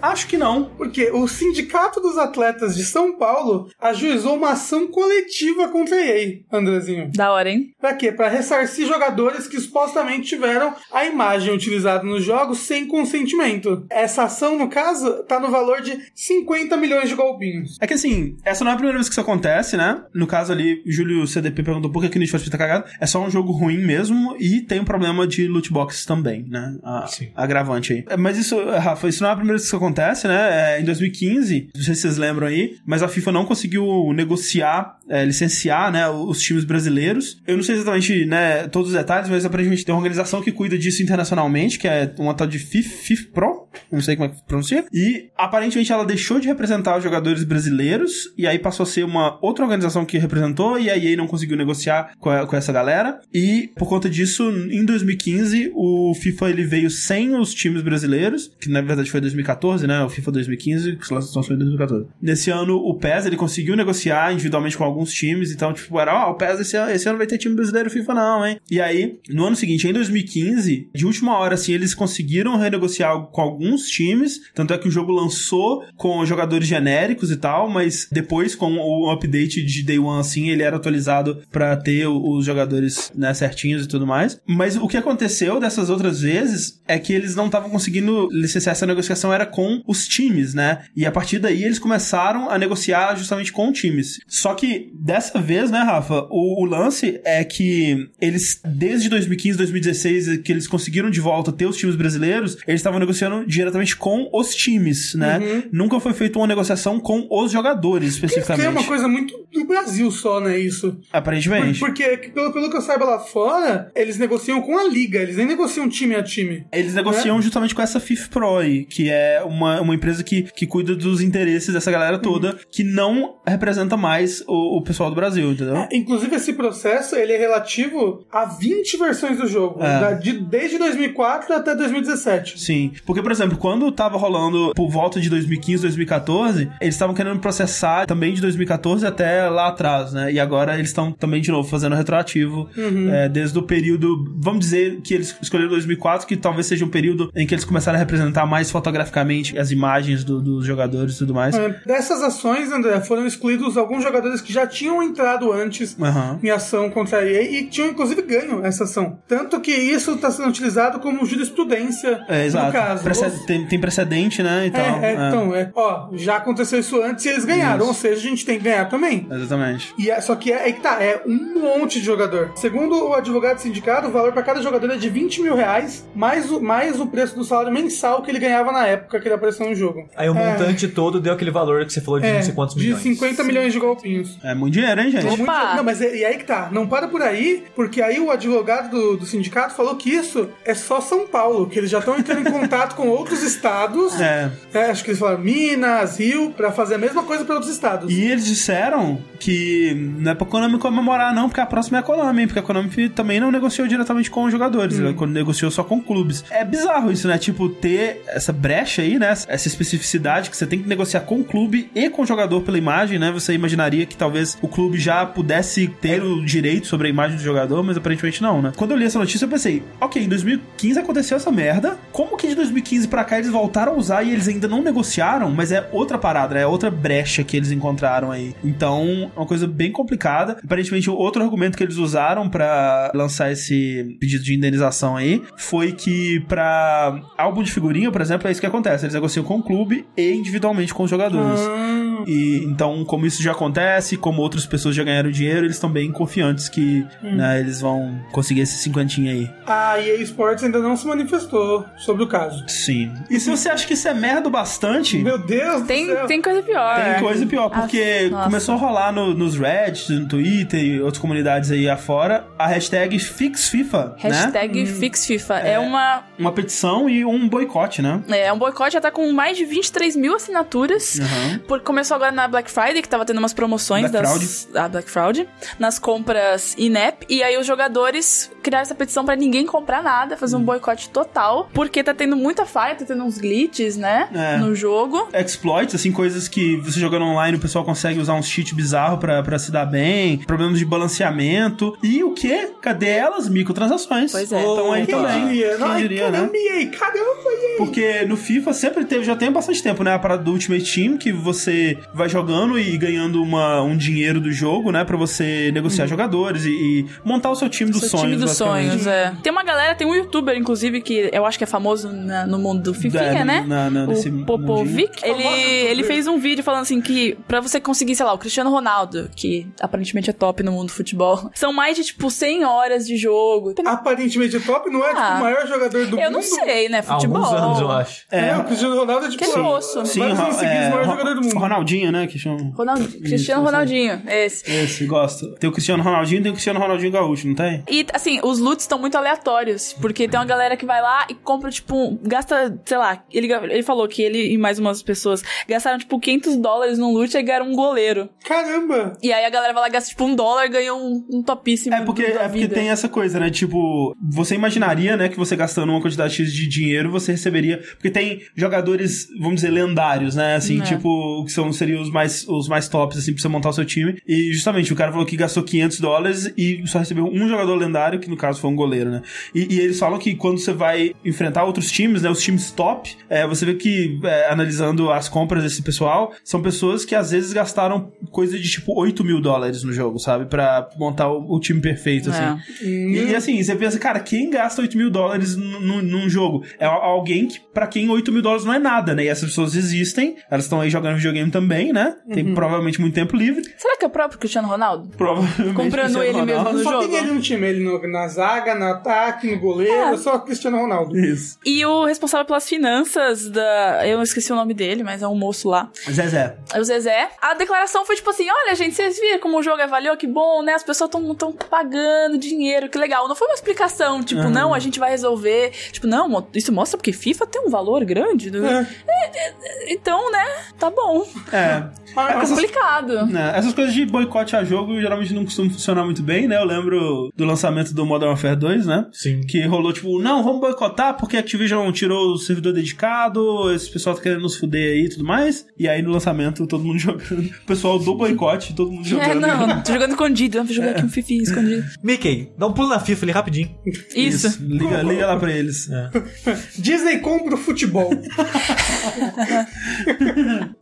Acho que não. Porque o Sindicato dos Atletas de São Paulo ajuizou uma ação coletiva contra a EA, Andrezinho. Da hora, hein? Pra quê? Pra ressarcir jogadores que supostamente tiveram a imagem utilizada nos jogos sem consentimento. Essa ação, no caso, tá no valor de 50 milhões de golpinhos. É que assim, essa não é a primeira vez que isso acontece, né? No caso ali, o Júlio CDP perguntou por que o Need for Speed tá cagado. É só um jogo ruim mesmo e tem um problema de loot boxes também, né? A, agravante aí. É, Mas isso, Rafa, isso não é a primeira vez que isso acontece, né? É, em 2015, não sei se vocês lembram aí, mas a FIFA não conseguiu negociar, é, licenciar, né, os times brasileiros. Eu não sei exatamente, né, todos os detalhes, mas aparentemente tem uma organização que cuida disso internacionalmente, que é uma tal de FIF, FIF Pro, não sei como é que pronuncia. E aparentemente ela deixou de representar os jogadores brasileiros e aí passou a ser uma outra organização que representou e a EA não conseguiu negociar com, a- com essa galera. E por conta disso, em 2015, o FIFA ele veio sem os times brasileiros, que na verdade foi 2014, né? O FIFA 2015, que se lançou em 2014. Nesse ano, o PES ele conseguiu negociar individualmente com alguns times, então, tipo, era, ó, o PES esse, ano- esse ano vai ter time brasileiro FIFA não, hein? E aí, no ano seguinte, em 2015, de última hora, assim, eles conseguiram renegociar com alguns times, tanto é que o jogo lançou com jogadores genéricos e tal, mas depois, com o update de Day One, assim, ele era atualizado pra ter os jogadores, né, certinhos e tudo mais. Mas o que aconteceu dessas outras vezes é que eles não estavam conseguindo licenciar essa negociação, era com os times, né? E a partir daí eles começaram a negociar justamente com times. Só que dessa vez, né, Rafa, o, o lance é que eles, desde 2015, 2016, que eles conseguiram de volta ter os times brasileiros, eles estavam negociando diretamente com os times, né? Nunca foi feita uma negociação com os jogadores, Isso que especificamente. é uma coisa muito do Brasil só, né? Isso. Por- Aparentemente. porque, pelo, pelo que eu saiba lá fora, eles negociam com a liga, eles nem negociam time a time. Eles negociam justamente com essa FIF Pro aí, que é uma, uma empresa que, que cuida dos interesses dessa galera toda, que não representa mais o- o pessoal do Brasil, entendeu? É, inclusive, esse processo ele é relativo a 20 versões do jogo, É. da- de- desde 2004 até 2017. Sim. Porque, por exemplo, quando tava rolando por volta de 2015, 2014, eles estavam querendo processar também de 2014 até lá atrás, né? E agora eles estão também, de novo, fazendo retroativo é, desde o período. Vamos dizer que eles escolheram 2004, que talvez seja um período em que eles começaram a representar mais fotograficamente as imagens do- dos jogadores e tudo mais. É, Dessas ações, André, foram excluídos alguns jogadores que já tinham entrado antes Aham. em ação contra a EA e tinham inclusive ganho essa ação. Tanto que isso está sendo utilizado como jurisprudência É, exato. no caso. Prece- tem, tem precedente, né? E tal. É, é, É. então, é, ó, já aconteceu isso antes e eles ganharam, Isso. ou seja, a gente tem que ganhar também. Exatamente. E é, só que é, é que tá, é um monte de jogador. Segundo o advogado do sindicato, o valor para cada jogador é de 20 mil reais, mais o, mais o preço do salário mensal que ele ganhava na época que ele apareceu no jogo. Aí o É. montante todo deu aquele valor que você falou de É, não sei quantos de milhões. 50 milhões de golpinhos. É muito dinheiro, hein, gente? É muito-! Não, mas é- e aí que tá, não para por aí, porque aí o advogado do, do sindicato falou que isso é só São Paulo, que eles já estão entrando em contato com outros estados. É. É, acho que eles falaram Minas, Rio, pra fazer a mesma coisa para outros estados. E eles disseram que não é pra Konami comemorar, não, porque a próxima é a Konami, porque a Konami também não negociou diretamente com os jogadores, ela negociou só com clubes. É bizarro isso, né? Tipo, ter essa brecha aí, né? Essa especificidade que você tem que negociar com o clube e com o jogador pela imagem, né? Você imaginaria que talvez o clube já pudesse ter o direito sobre a imagem do jogador, mas aparentemente não, né? Quando eu li essa notícia, eu pensei, ok, em 2015 aconteceu essa merda, como que de 2015 pra cá eles voltaram a usar e eles ainda não negociaram? Mas é outra parada, é outra brecha que eles encontraram aí. Então, é uma coisa bem complicada. Aparentemente, o outro argumento que eles usaram pra lançar esse pedido de indenização aí foi que pra álbum de figurinha, por exemplo, é isso que acontece. Eles negociam com o clube e individualmente com os jogadores. Ah, E então, como isso já acontece, como outras pessoas já ganharam dinheiro, eles estão bem confiantes que né, eles vão conseguir esse cinquentinho aí. a EA Sports ainda não se manifestou sobre o caso. Sim. E se você acha que isso é merda o bastante, Meu Deus Tem, do céu. tem coisa pior. tem coisa pior, porque nossa. começou a rolar no- nos Reddit, no Twitter e outras comunidades aí afora, a hashtag FixFIFA, né? Hashtag FixFIFA. É. uma. Uma petição e um boicote, né? É, um boicote já tá com mais de 23 mil assinaturas. Aham. Porque começou agora na Black Friday, que tava tendo umas promoções Black das. Ah, Black Fraud. Nas compras in-app. E aí os jogadores criaram essa petição pra ninguém comprar nada, fazer Hum. um boicote total. Porque tá tendo muita falha, tá tendo uns glitches, né? É. No jogo. exploits, assim, coisas que você jogando online o pessoal consegue usar uns cheat bizarro pra, pra se dar bem, problemas de balanceamento. E o que? Cadê elas? Microtransações. Pois é. Então aí Quem também. diria? Quem Ai, diria, né? caramba, EA, caramba, EA. Porque no FIFA sempre teve, já tem bastante tempo, né? A parada do Ultimate Team, que você vai jogando e ganhando uma, um dinheiro do jogo, né? Pra você negociar jogadores e, e montar o seu time dos Seu sonhos. time dos sonhos, é. Tem uma galera, tem um youtuber, inclusive, que eu acho que é famoso na- no mundo do Fifinha, Da- né? na- na- nesse o Popovic. Ele, Famoso youtuber. ele fez um vídeo falando assim que pra você conseguir, sei lá, o Cristiano Ronaldo, que aparentemente é top no mundo do futebol, são mais de, tipo, 100 horas de jogo. Aparentemente o top não é tipo, Ah, o maior jogador do Eu mundo. não sei, né? Há Futebol. alguns anos, eu acho. É, o Cristiano Ronaldo é tipo. Que ó, moço. Sim, seguidos, é, o maior Ro- jogador do mundo. Ronaldinho, né? Que chama. Ronald- Cristiano Isso, Ronaldinho, esse. Esse, gosto. Tem o Cristiano Ronaldinho e tem o Cristiano Ronaldinho Gaúcho, não tem? E, assim, os loots estão muito aleatórios, porque tem uma galera que vai lá e compra, tipo, um- gasta, sei lá, ele, ele falou que ele e mais umas pessoas gastaram, tipo, 500 dólares num loot e ganharam um goleiro. Caramba! E aí a galera vai lá, gasta, tipo, um dólar e ganha um, um topíssimo É porque, é porque tem essa coisa, né? Tipo, você imaginaria, né, que você gastando uma quantidade X de dinheiro, você receberia. Porque tem jogadores, vamos dizer, lendários, né? Assim, É. tipo, que são, seriam os mais, os mais tops, assim, pra você montar o seu time. E justamente, o cara falou que gastou 500 dólares e só recebeu um jogador lendário, que no caso foi um goleiro, né? E, e eles falam que quando você vai enfrentar outros times, né? Os times top, é, você vê que, é, analisando as compras desse pessoal, são pessoas que às vezes gastaram coisa de tipo 8 mil dólares no jogo, sabe? Pra montar o, o time perfeito, assim. É. E, e, assim, você pensa, cara, quem gasta 8 mil dólares num- jogo? É al- alguém que, pra quem 8 mil dólares não é nada, né? E essas pessoas existem, elas estão aí jogando videogame também, né? Tem provavelmente muito tempo livre. Será que é o próprio Cristiano Ronaldo? Provavelmente. Comprando Cristiano ele mesmo Ronaldo. no Só jogo? tem ele no time, ele no- na zaga, no ataque, no goleiro, É. só Cristiano Ronaldo. Isso. E o responsável pelas finanças da. Eu esqueci o nome dele, mas é um moço lá. Zezé. É o Zezé. A declaração foi tipo assim: olha, gente, vocês viram como o jogo avaliou? Que bom, né? As pessoas estão pagando dinheiro, que legal. Não foi uma explicação, tipo, Aham. não, a gente vai resolver. Tipo, não, isso mostra porque FIFA tem um valor grande. né? É. Então, né? Tá bom. É. Ah, É essas- complicado. né, Essas essas coisas de boicote a jogo geralmente não costumam funcionar muito bem, né? Eu lembro do lançamento do Modern Warfare 2, né? Sim. Que rolou tipo, não, vamos boicotar porque a Activision tirou o servidor dedicado, esse pessoal tá querendo nos fuder aí e tudo mais. E aí no lançamento todo mundo jogando. O pessoal do boicote, todo mundo É, jogando. não, tô jogando escondido. Vou jogar aqui um fifinho escondido. Mickey, dá um pulo na FIFA ali rapidinho. Isso. Liga, liga lá pra eles. Disney compra o futebol.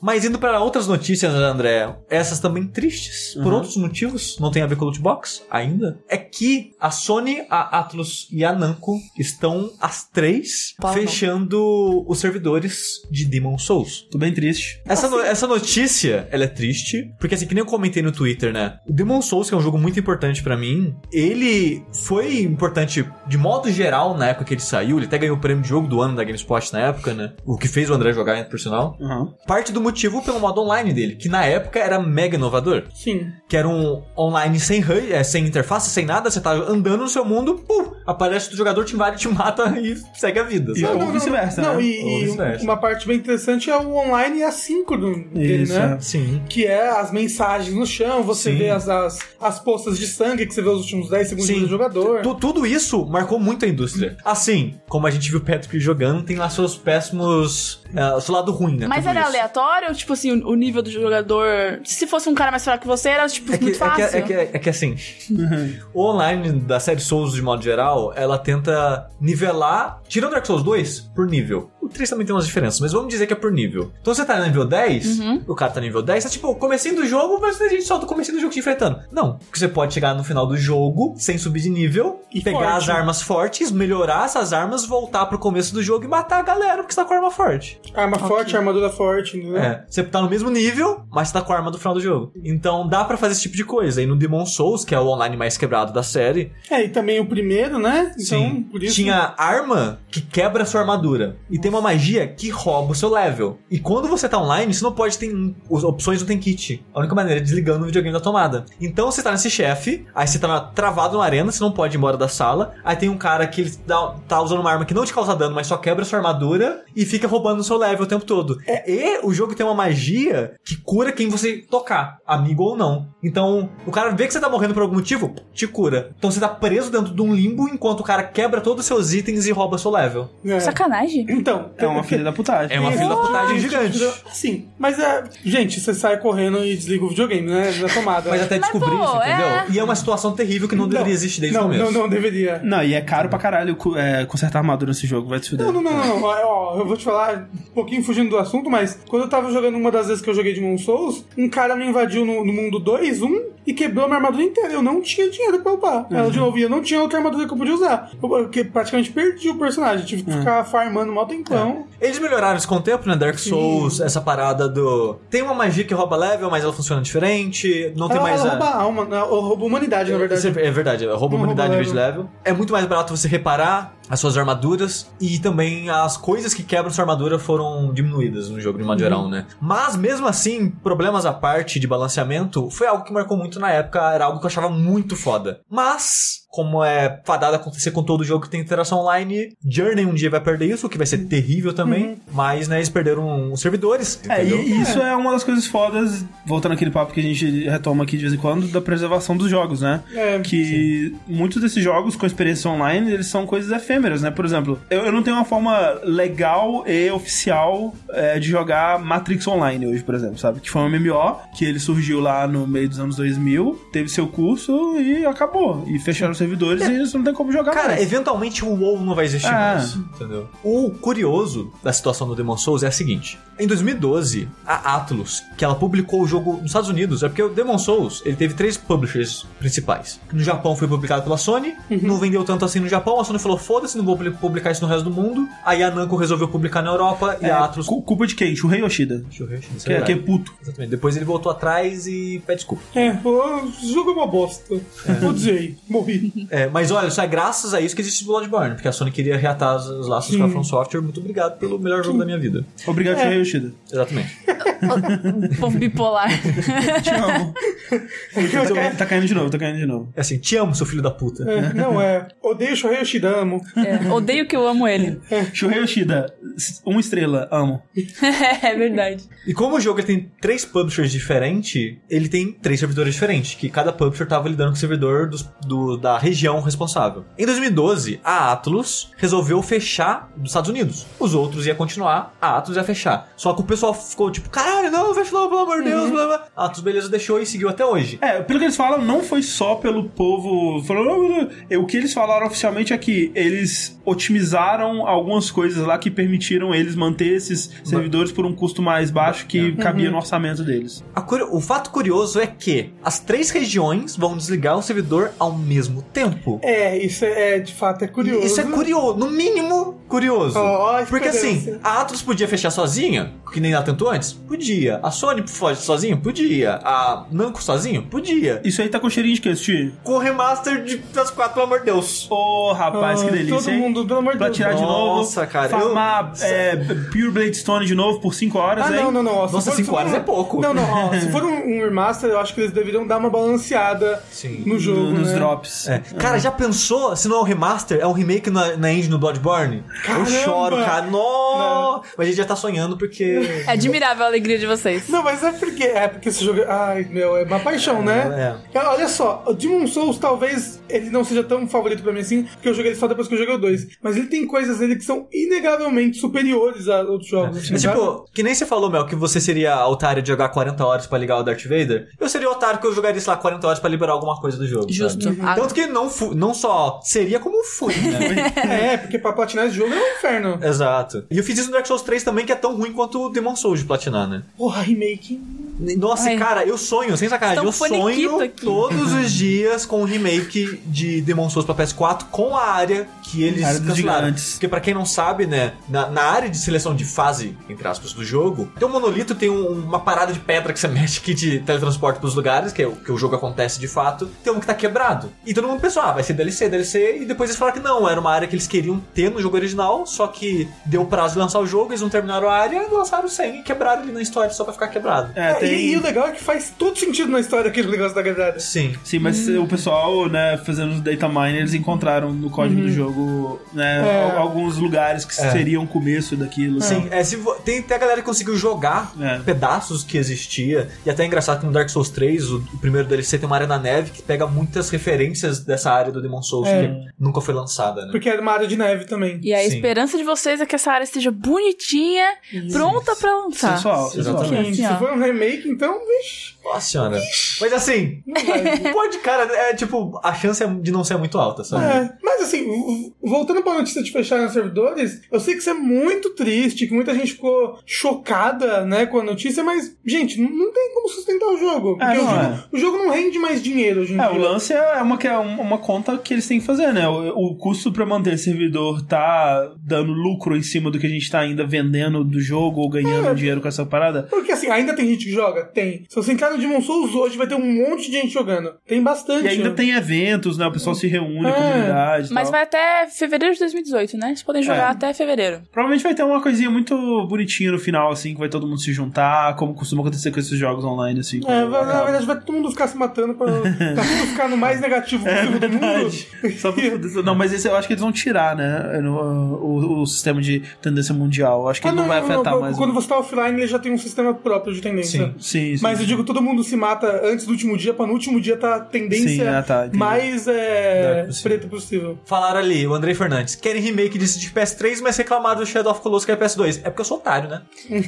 Mas indo para outras notícias, André, essas também tristes, por outros motivos, não tem a ver com o loot box ainda, é que a Sony, a Atlus e a Namco estão as três Pau, não. fechando os servidores de Demon Souls. Tô bem triste. Essa, no- essa notícia, ela é triste, porque assim, que nem eu comentei no Twitter, né? O Demon Souls, que é um jogo muito importante pra mim, ele foi importante de modo geral na época que ele saiu, ele até ganhou o prêmio de jogo do ano da GameSpot na época, né? O que fez o André jogar, por sinal. Uhum. Parte do motivo pelo modo online dele, que na época era mega inovador. Sim. Que era um online sem HUD, é, sem interface, sem nada, você tá andando no seu mundo, pum, aparece o jogador, te invade, te mata e segue a vida. E- sabe? Ou vice-versa, Não, né? e, Ou e vice-versa. uma parte bem interessante é o online assíncrono dele, Isso, né? é. Sim. Que é as mensagens no chão, você Sim. vê as, as, as poças de sangue que você vê os últimos 10 segundos Sim. do jogador. Tu- tudo isso marcou muito a indústria. Assim, como a gente viu o Patrick jogando, tem lá seus péssimos. é, seu lado ruim, né? Mas era isso. aleatório? Tipo assim, o, o nível do jogador. Se fosse um cara mais fraco que você, era, tipo, É que, muito é, que, fácil. é, que, é que assim, o online da série Souls, de modo geral, ela tenta nivelar, tirando Dark Souls 2, por nível. O 3 também tem umas diferenças, mas vamos dizer que é por nível. Então você tá no nível 10, o cara tá no nível 10, tá tipo, comecinho do jogo, mas a gente só do comecinho do jogo te enfrentando. Não, porque você pode chegar no final do jogo, sem subir de nível, E pegar forte. as armas fortes, melhorar essas armas, voltar pro começo do jogo e matar a galera, porque você tá com a arma forte. Arma forte, armadura forte, né? É, você tá no mesmo nível, mas você tá com a arma do final do jogo. Então dá pra fazer esse tipo de coisa. E no Demon Souls, que é o online mais quebrado da série, É, e também o primeiro, né? Então, sim, por isso. tinha arma que quebra a sua armadura. E tem uma magia que rouba o seu level. E quando você tá online, você não pode ter as opções não tem kit. A única maneira é desligando o videogame da tomada. Então você tá nesse chefe, aí você tá travado na arena, você não pode ir embora da sala. Aí tem um cara que ele dá- tá usando uma arma que não te causa dano, mas só quebra a sua armadura e fica roubando o seu level o tempo todo. E o jogo tem uma magia que cura quem você tocar, amigo ou não. Então, o cara vê que você tá morrendo por algum motivo, te cura. Então você tá preso dentro de um limbo enquanto o cara quebra todos os seus itens e rouba seu level. É. Sacanagem. Então, É uma filha da putagem. É uma filha da putagem gigante. Sim, mas é. Gente, você sai correndo e desliga o videogame, né? Na tomada. Mas até Mas, descobrir pô, isso, entendeu? é. E é uma situação terrível que não, deveria existir desde não, o começo. Não, não deveria. Não, e é caro pra caralho é, consertar armadura nesse jogo, vai te fuder. Não, não, não, não. Ó, eu vou te falar um pouquinho fugindo do assunto, mas quando eu tava jogando uma das vezes que eu joguei Demon Souls, um cara me invadiu no, no mundo 2, 1, e quebrou a minha armadura inteira. Eu não tinha dinheiro pra upar. Ela de novo, eu não tinha outra armadura que eu podia usar. Porque praticamente perdi o personagem. Tive que ficar farmando mal tempão. Eles melhoraram isso com o tempo, né? Dark Souls, essa parada do. Tem uma magia que rouba level, mas ela funciona diferente. Não tem Ela, mais. ela a- rouba a alma? Ou rouba humanidade, na verdade. É é verdade, rouba humanidade em rouba vez de level. É muito mais barato você reparar as suas armaduras e também as coisas que quebram sua armadura foram diminuídas no jogo de modo geral, né? Mas mesmo assim, problemas à parte de balanceamento foi algo que marcou muito na época, era algo que eu achava muito foda. Mas, como é fadado a acontecer com todo jogo que tem interação online, Journey um dia vai perder isso, o que vai ser terrível também. Mas, né, eles perderam os servidores. É, entendeu? e isso é uma das coisas fodas, voltando àquele papo que a gente retoma aqui de vez em quando, da preservação dos jogos, né? É, que muitos desses jogos com experiência online, eles são coisas efêmeras, né? Por exemplo, eu, eu não tenho uma forma legal e oficial é, de jogar Matrix Online hoje, por exemplo, sabe? Que foi um MMO, que ele surgiu lá no meio dos anos 2000, teve seu curso e acabou. E fecharam os servidores e isso não tem como jogar Cara, mais. eventualmente o WoW não vai existir Ah. mais, entendeu? O curioso da situação do Demon Souls é a seguinte. Em 2012, a Atlus, que ela publicou o jogo nos Estados Unidos, é porque o Demon Souls, ele teve três publishers principais. No Japão foi publicado pela Sony, não vendeu tanto assim no Japão, a Sony falou, foda-se, não vou publicar isso no resto do mundo. Aí a Namco resolveu publicar na Europa e É, a Atlus... cu- culpa de quem? Shuhei Yoshida. Ver, isso Que é, que é puto. Exatamente. Depois ele voltou atrás e pede desculpa. É, o jogo é uma bosta. Vou dizer aí, morri. É, mas olha, só é graças a isso que existe Bloodborne, porque a Sony queria reatar os os laços com a From Software. Muito obrigado pelo melhor jogo da minha vida. Obrigado, é. Yoshida. Exatamente. Povo bipolar. Te amo. tá, caindo, tá caindo de novo, tá caindo de novo. É assim, te amo, seu filho da puta. É, não, é. Odeio Shohei Yoshida, amo. É, odeio que eu amo ele. Shuhei Yoshida, uma estrela, amo. é verdade. E como o jogo tem três publishers diferentes, ele tem três servidores diferentes, que cada publisher tava lidando com o servidor dos- do- da região responsável. Em 2012, a Atlus resolveu fechar dos Estados Unidos. Os outros ia continuar, a Atlus ia fechar. Só que o pessoal ficou tipo, caralho, não, fecha logo, pelo amor de Deus, blá, blá. A Atlus, beleza, deixou e seguiu até hoje. É, pelo que eles falam, não foi só pelo povo. É, O que eles falaram oficialmente é que eles otimizaram algumas coisas lá que permitiram eles manter esses servidores por um custo mais baixo que cabia no orçamento deles. O fato curioso é que as três regiões vão desligar o servidor ao mesmo tempo. É, isso é, é, de fato é curioso. Isso é curioso, no mínimo curioso. Ó, Porque assim, a Atlus podia fechar sozinha, que nem ela tentou antes? Podia. A Sony foge sozinha? Podia. A Namco sozinho? Podia. Isso aí tá com cheirinho de que, Sushi? Com o remaster de, das quatro, pelo amor de Deus. Ô, rapaz, que Ah, delícia, Todo hein? mundo, pelo amor de Pra Deus. tirar de novo. Nossa, cara, Farmar é, Pure Blade Stone de novo por 5 horas, Ah, hein? não, não, não. ó, Nossa, for- cinco se for horas um- é pouco. Não, não, ó, se for um, um remaster, eu acho que eles deveriam dar uma balanceada Sim. no jogo, No- nos né? drops. É. Cara, já pensou se não é um remaster, é um remake na, na engine do Bloodborne? Caramba! Eu choro, cara. No! Mas a gente já tá sonhando porque. É admirável a alegria de vocês. Não, mas é porque, é porque esse jogo. Ai, meu, é uma paixão, né? Cara, Olha só, o Demon Souls talvez ele não seja tão favorito pra mim assim, porque eu joguei ele só depois que eu joguei o 2. Mas ele tem coisas nele que são inegavelmente superiores a outros jogos. assim, É sabe? tipo, que nem você falou, Mel, que você seria a otário de jogar 40 horas pra ligar o Darth Vader. Eu seria o otário que eu jogaria, sei lá, 40 horas pra liberar alguma coisa do jogo. Justo. Ah, Tanto que não, fu- não só seria como fui, né? É, porque pra platinar esse jogo é um inferno. Exato. E eu fiz isso no Dark Souls 3 também, que é tão ruim quanto o Demon Souls de platinar, né? Porra, remake. Nossa, Ai. cara, eu sonho, sem sacanagem, Tão eu sonho aqui. todos os dias com um remake de Demon Souls pra PS4 com a área que eles Área dos cancelaram. Porque pra quem não sabe, né, na, na área de seleção de fase, entre aspas, do jogo, tem um monolito, tem um- uma parada de pedra que você mexe aqui de teletransporte pros lugares, que é o que o jogo acontece de fato, tem um que tá quebrado. E todo mundo pensou, ah, vai ser DLC, DLC, e depois eles falaram que não, era uma área que eles queriam ter no jogo original, só que deu prazo de lançar o jogo, eles não terminaram a área, lançaram sem e quebraram ali na história só pra ficar quebrado. É, É, tem... e, e o legal é que faz todo sentido na história aquele negócio da quebrada. Sim. Sim, mas o pessoal, né, fazendo os data mine, eles encontraram no código do jogo, né, É. al- alguns lugares que É. seriam o começo daquilo. Sim, é, se vo- tem até a galera que conseguiu jogar É. pedaços que existia. E até é engraçado que no Dark Souls 3, o, o primeiro DLC tem uma área na neve que pega muitas referências dessa área do Demon Souls É. que nunca foi lançada, né? Porque era uma área de neve também. E a Sim. esperança de vocês é que essa área esteja bonitinha, pronta pra lançar. Sensual, sensual. Exatamente. Gente, Assim, se for um remake, então, vixi, Nossa senhora. Mas assim, pode, cara, é tipo, a chance é de não ser muito alta, sabe? É, mas assim, voltando pra notícia de fecharem os servidores, eu sei que isso é muito triste, que muita gente ficou chocada, né, com a notícia, mas, gente, não, tem como sustentar o jogo. Porque É, o, jogo é. o jogo não rende mais dinheiro hoje em É, dia. o lance é uma, que é uma, uma conta que eles têm que fazer, né? O, o custo pra manter esse servidor tá dando lucro em cima do que a gente tá ainda vendendo do jogo ou ganhando É. dinheiro com essa parada. Porque assim, ainda tem gente que joga? Tem. Se você entrar no Demon Souls hoje, vai ter um monte de gente jogando. Tem bastante. E ainda tem eventos, né? O pessoal se reúne, É. comunidade. Mas tal. vai até fevereiro de 2018, né? Vocês podem jogar É. até fevereiro. Provavelmente vai ter uma coisinha muito bonitinha no final, assim, que vai todo mundo se juntar, como costuma acontecer com esses jogos online, assim. É, vai- na verdade, vai todo mundo ficar se matando pra, pra tudo ficar no mais negativo É possível do mundo. Só pra Não, mas esse eu acho que eles vão tirar, né? no- o, o sistema de tendência mundial. Eu acho que Ah, ele não, vai afetar não, mais. Quando o- você tá offline, ele já tem um sistema próprio de tendência. Sim. Sim, sim. Mas eu digo, todo mundo se mata antes do último dia, pra no último dia tá a tendência Sim, ah, tá, mais é, Dark possível. preta possível. Falaram ali, o Andrei Fernandes, querem remake disso de PS3, mas reclamaram do Shadow of Colossus que é PS2. É porque eu sou otário, né?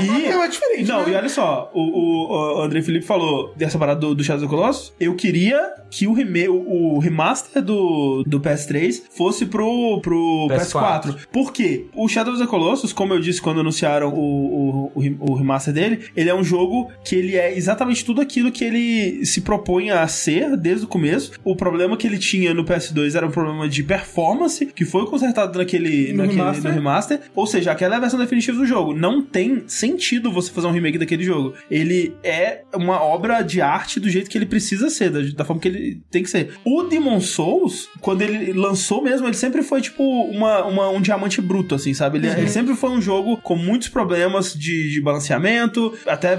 E, Não, é diferente, Não, né? e olha só, o, o, o André Felipe falou dessa parada do, do Shadow of Colossus. Eu queria que o, reme, o, o remaster do, do PS3 fosse pro, pro PS4. PS4. Por quê? O Shadow of the Colossus, como eu disse quando anunciaram o, o, o, o remaster dele, ele é um jogo que ele é exatamente tudo aquilo que ele se propõe a ser desde o começo. O problema que ele tinha no PS2 era um problema de performance, que foi consertado naquele, No naquele remaster. no remaster. Ou seja, aquela é a versão definitiva do jogo. Não tem sentido você fazer um remake daquele jogo. Ele é uma obra de arte do jeito que ele precisa ser, da, da forma que ele tem que ser. O Demon Souls, quando ele lançou mesmo, ele sempre foi tipo uma, uma- um diamante bruto, assim, sabe? Ele, ele sempre foi um jogo com muitos problemas de, de balanceamento, até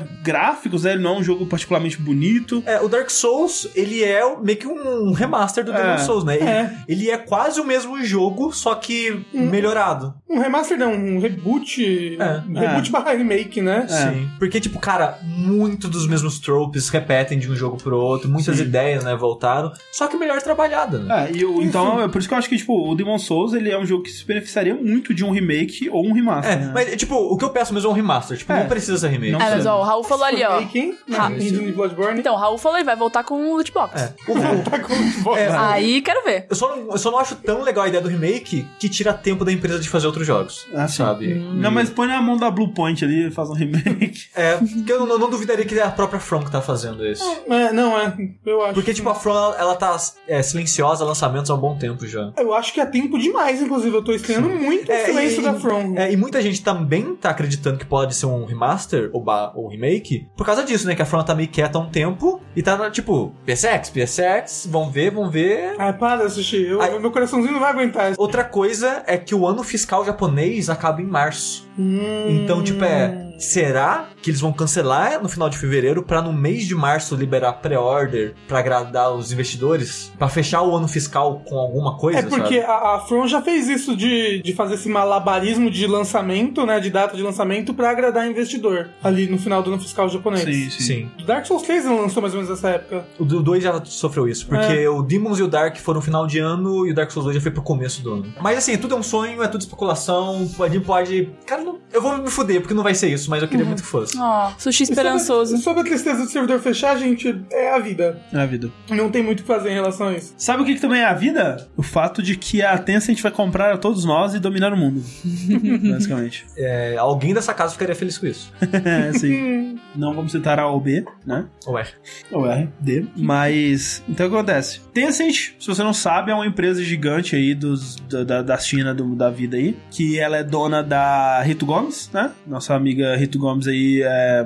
gráficos, né? Ele não é um jogo particularmente bonito. É, o Dark Souls, ele é meio que um remaster do Demon É. Souls, né? Ele É. ele é quase o mesmo jogo, só que Hum. melhorado. Um remaster não, um reboot. É. um reboot barra remake, né? Sim. Porque, tipo, cara, muito dos mesmos tropes repetem de um jogo pro outro, muitas Sim. ideias, né, voltaram, só que melhor trabalhada, né? É, e o- então, é por isso que eu acho que, tipo, o Demon Souls, ele é um jogo que se beneficiaria muito de um remake ou um remaster. É, né? mas, tipo, o que eu peço mesmo é um remaster, tipo, É. não precisa ser remake. Não Ah, mas ó, o Raul falou ali, ó. Hein? Ah, Engine de Bloodborne. Então, o Raul falou, ele vai voltar com o loot box. É. O- Tá com o É, Aí, quero ver. eu, só não, eu só não acho tão legal a ideia do remake que tira tempo da empresa de fazer outros jogos. Ah, sim. sabe? Não, mas põe na mão da Blue Point ali e faz um remake. É, porque eu não, eu não duvidaria que é a própria From que tá fazendo isso. É, não, é. Eu acho. Porque, que- tipo, a From, ela, ela tá é, silenciosa, lançamentos há um bom tempo já. Eu acho que é tempo demais, inclusive. Eu tô estranhando muito o É, silêncio e- da From. É, e muita gente também tá acreditando que pode ser um remaster ou, ba- ou remake por causa disso, né? Que a From tá meio quieta há um tempo e tá, tipo, PSX, PSX, vão ver, vão ver. Ai, para, Sushi. Eu, Ai. Meu coraçãozinho não vai aguentar. Outra coisa é que o ano fiscal japonês acaba em março. Hum. Então, tipo, é. Será que eles vão cancelar no final de fevereiro pra no mês de março liberar pré-order pra agradar os investidores? Pra fechar o ano fiscal com alguma coisa? É porque sabe? a, a From já fez isso de, de fazer esse malabarismo de lançamento, né? De data de lançamento pra agradar investidor. Ali no final do ano fiscal japonês. Sim. O Dark Souls 3 lançou mais ou menos nessa época. O 2 já sofreu isso, porque o Demons e o Dark foram no final de ano e o Dark Souls 2 já foi pro começo do ano. Mas assim, tudo é um sonho, é tudo especulação, pode, pode... Cara, não- eu vou me fuder, porque não vai ser isso, mas eu queria muito que fosse. Ó, sushi E sobre- esperançoso. Sobre, a tristeza do servidor fechar, gente, é a vida. É a vida. Não tem muito o que fazer em relação a isso. Sabe o que, que também é a vida? O fato de que a Tencent vai comprar a todos nós e dominar o mundo. Basicamente. É, alguém dessa casa ficaria feliz com isso. É, assim. Não vamos citar A ou B, né? Ué. Ou R, D. Mas, então o que acontece? Tencent, se você não sabe, é uma empresa gigante aí dos, da, da- China, do- da vida aí, que ela é dona da Rito Gomes, né? Nossa amiga Rito Gomes aí é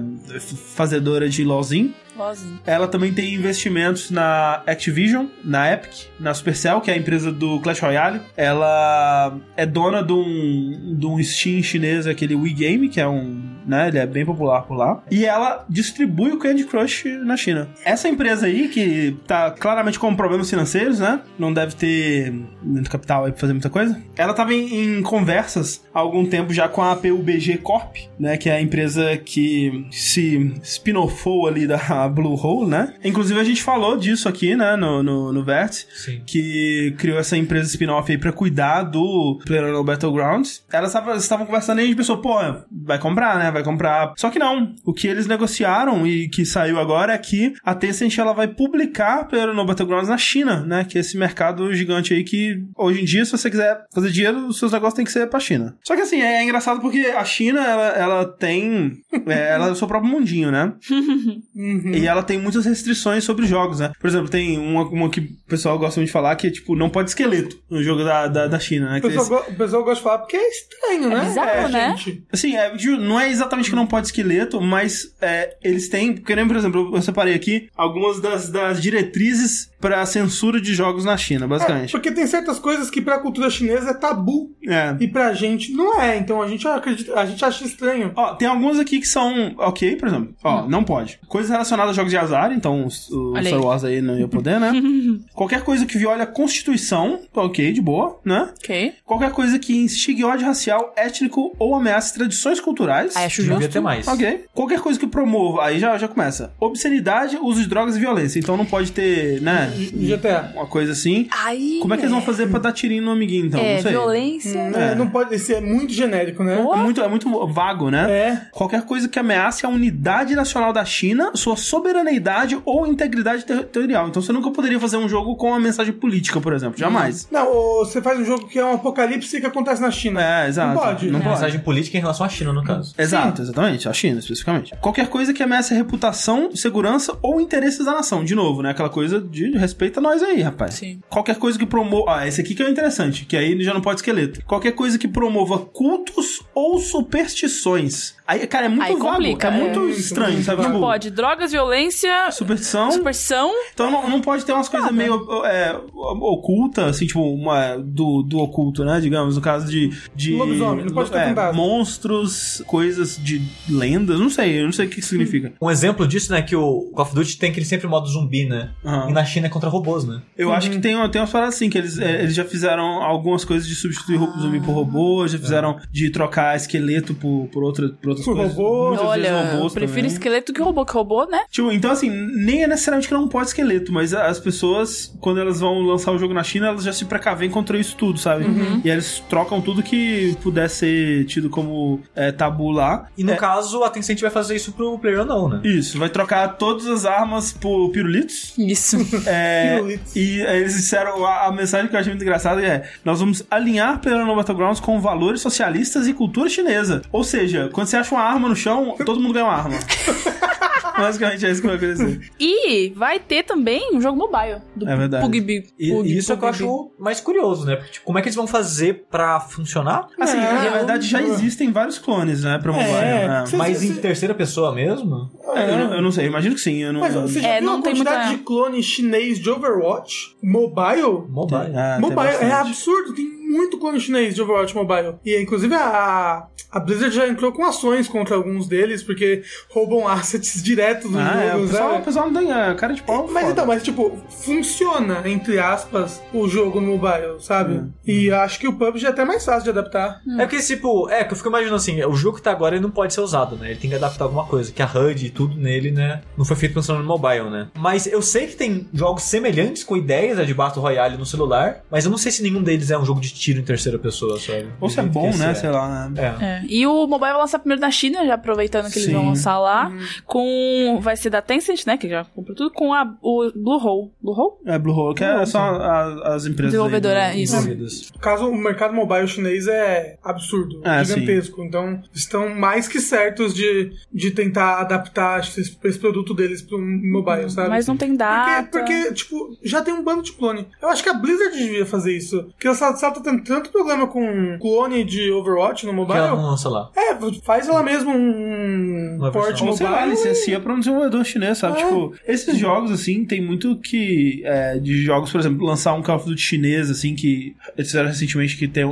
fazedora de LOLzinho. Igualzinho. Ela também tem investimentos na Activision, na Epic, na Supercell, que é a empresa do Clash Royale. Ela é dona de um, de um Steam chinês, aquele Wii Game, que é um, né, ele é bem popular por lá. E ela distribui o Candy Crush na China. Essa empresa aí, que tá claramente com problemas financeiros, né, não deve ter muito capital aí pra fazer muita coisa. Ela tava em, em conversas há algum tempo já com a PUBG Corp, né, que é a empresa que se spin-offou ali da Bluehole, né? Inclusive a gente falou disso aqui, né, no, no, no Sim. que criou essa empresa spin-off aí pra cuidar do PlayerUnknown's Battlegrounds. Elas tava- estavam conversando e a gente pensou, pô, vai comprar, né? Vai comprar. Só que não. O que eles negociaram e que saiu agora é que a Tencent ela vai publicar PlayerUnknown's Battlegrounds na China, né? Que é esse mercado gigante aí que hoje em dia, se você quiser fazer dinheiro, os seus negócios tem que ser pra China. Só que assim, é, é engraçado porque a China, ela, ela tem. é, ela é o seu próprio mundinho, né? Uhum. E ela tem muitas restrições sobre jogos, né? Por exemplo, tem uma, uma que o pessoal gosta muito de falar que é tipo, não pode esqueleto no jogo da, da, da China, né? O Que pessoal, go- o pessoal gosta de falar porque é estranho, né? bizarro, né? gente. Assim, é, não é exatamente que não pode esqueleto, mas é, eles têm. Porque nem, por exemplo, eu separei aqui algumas das, das diretrizes pra censura de jogos na China, É, basicamente. porque tem certas coisas que pra cultura chinesa é tabu É. e pra gente não é. Então a gente acredita, a gente acha estranho. Ó, tem alguns aqui que são ok, por exemplo. Ó, não pode. Coisas relacionadas a jogos de azar, então o, o Olha Star aí. Wars aí não ia poder, né? Qualquer coisa que viole a Constituição, ok, de boa, né? Ok. Qualquer coisa que instigue ódio racial, étnico ou ameace tradições culturais. Aí acho Devia justo. ter mais. Ok. Qualquer coisa que promova, aí já, já começa. Obscenidade, uso de drogas e violência. Então não pode ter, né? GTA. Uma coisa assim. Aí. Como é que eles vão fazer pra dar tirinho no amiguinho, então? É, não sei. violência. É, não pode ser muito genérico, né? É muito, é muito vago, né? É. Qualquer coisa que ameace a unidade nacional da China, sua soberaneidade ou integridade ter- territorial. Então você nunca poderia fazer um jogo com uma mensagem política, por exemplo. Jamais. Não, ou você faz um jogo que é um apocalipse que acontece na China. É, exato. Não pode. Não É. pode. Mensagem política em relação à China, no caso. Exato. Exato, exatamente. A China, especificamente. Qualquer coisa que ameace a reputação, segurança ou interesses da nação. De novo, né? Aquela coisa de respeita nós aí, rapaz. Sim. Qualquer coisa que promova. Ah, esse aqui que é o interessante, que aí já não pode esqueleto. Qualquer coisa que promova cultos ou superstições. Aí, cara, é muito Aí vago. complica, é muito é. estranho, sabe? Não Tipo, pode. Drogas, violência, Superstição. superstição. Então não, não pode ter umas coisas meio é, ocultas, assim, tipo, uma do, do oculto, né? Digamos, no caso de. de Lobisomem, não pode ter é, monstros, coisas de lendas, não sei, eu não sei o que que significa. Um exemplo disso, né, que o Call of Duty tem aquele sempre modo zumbi, né? Aham. E na China é contra robôs, né? Eu acho que tem, uma- tem umas paradas assim, que eles, é, eles já fizeram algumas coisas de substituir ro- zumbi por robô, já fizeram de trocar esqueleto por, por, outra, por outras Por coisas. robô. Muitas vezes Olha, eu robôs prefiro também. esqueleto que robô, que robô, né? Tipo, então assim, nem é necessariamente que não pode esqueleto, mas as pessoas, quando elas vão lançar o jogo na China, elas já se precavem contra isso tudo, sabe? E aí eles trocam tudo que puder ser tido como é, tabu lá. E no É, caso, a Tencent vai fazer isso pro player ou não, né? Isso, vai trocar todas as armas por pirulitos. Isso. É, Pirulitos. e aí eles disseram, a, a mensagem que eu achei muito engraçada é: nós vamos alinhar Player Battlegrounds com valores socialistas e cultura chinesa. Ou seja, quando você acha uma arma no chão, todo mundo ganha uma arma. Basicamente é isso que vai acontecer. E vai ter também um jogo mobile. Do É verdade. PUBG. E Pug- e isso é que eu acho mais curioso, né? Porque, tipo, como é que eles vão fazer pra funcionar? Assim, É, na verdade já existem vários clones, né, pra mobile. É, né? Mas em terceira pessoa mesmo? É, eu, não- eu não sei, imagino que sim. Eu não, Mas você já É, viu não a tem quantidade muita- de clone chinês de Overwatch? Mobile? Mobile. Ah, mobile é absurdo, tem muito clone chinês de Overwatch Mobile. E inclusive a, a Blizzard já entrou com ações contra alguns deles, porque roubam assets direto do Ah, é, o jogo, pessoal, sabe? o pessoal não tem é, cara de pau. Mas foda. então, mas tipo, funciona, entre aspas, o jogo no mobile, sabe? Hum. E acho que o PUBG é até mais fácil de adaptar. É porque, tipo, é que eu fico imaginando assim, o jogo que tá agora ele não pode ser usado, né? Ele tem que adaptar alguma coisa, que a HUD e tudo nele, né? Não foi feito pensando no mobile, né? Mas eu sei que tem jogos semelhantes com ideias né, de Battle Royale no celular, mas eu não sei se nenhum deles é um jogo de tiro em terceira pessoa, sabe? Ou se é bom, né? é. Sei lá, né? É. É. E o mobile vai lançar primeiro na China, já aproveitando que eles Sim. vão lançar lá. Com. Vai ser da Tencent, né? Que já comprou tudo, com a, o Bluehole. Bluehole? É, Bluehole, que é só a- as empresas. Desenvolvedora, aí do- isso. Envolvidas. No caso, o mercado mobile chinês é absurdo, É, gigantesco. Então, estão mais que certos de, de tentar adaptar esse, esse produto deles pro mobile, sabe? Mas não tem data. Porque, porque, tipo, já tem um bando de clone. Eu acho que a Blizzard devia fazer isso. Porque ela, ela tá tanto problema com clone de Overwatch no Que mobile. ela não lança lá. É, faz ela mesmo um Uma port versão. Ou sei lá, mobile. licencia pra um desenvolvedor chinês, sabe? É. Tipo, esses jogos, assim, tem muito que. é, de jogos, por exemplo, lançar um Call of Duty chinês, assim, que eles fizeram recentemente que tem.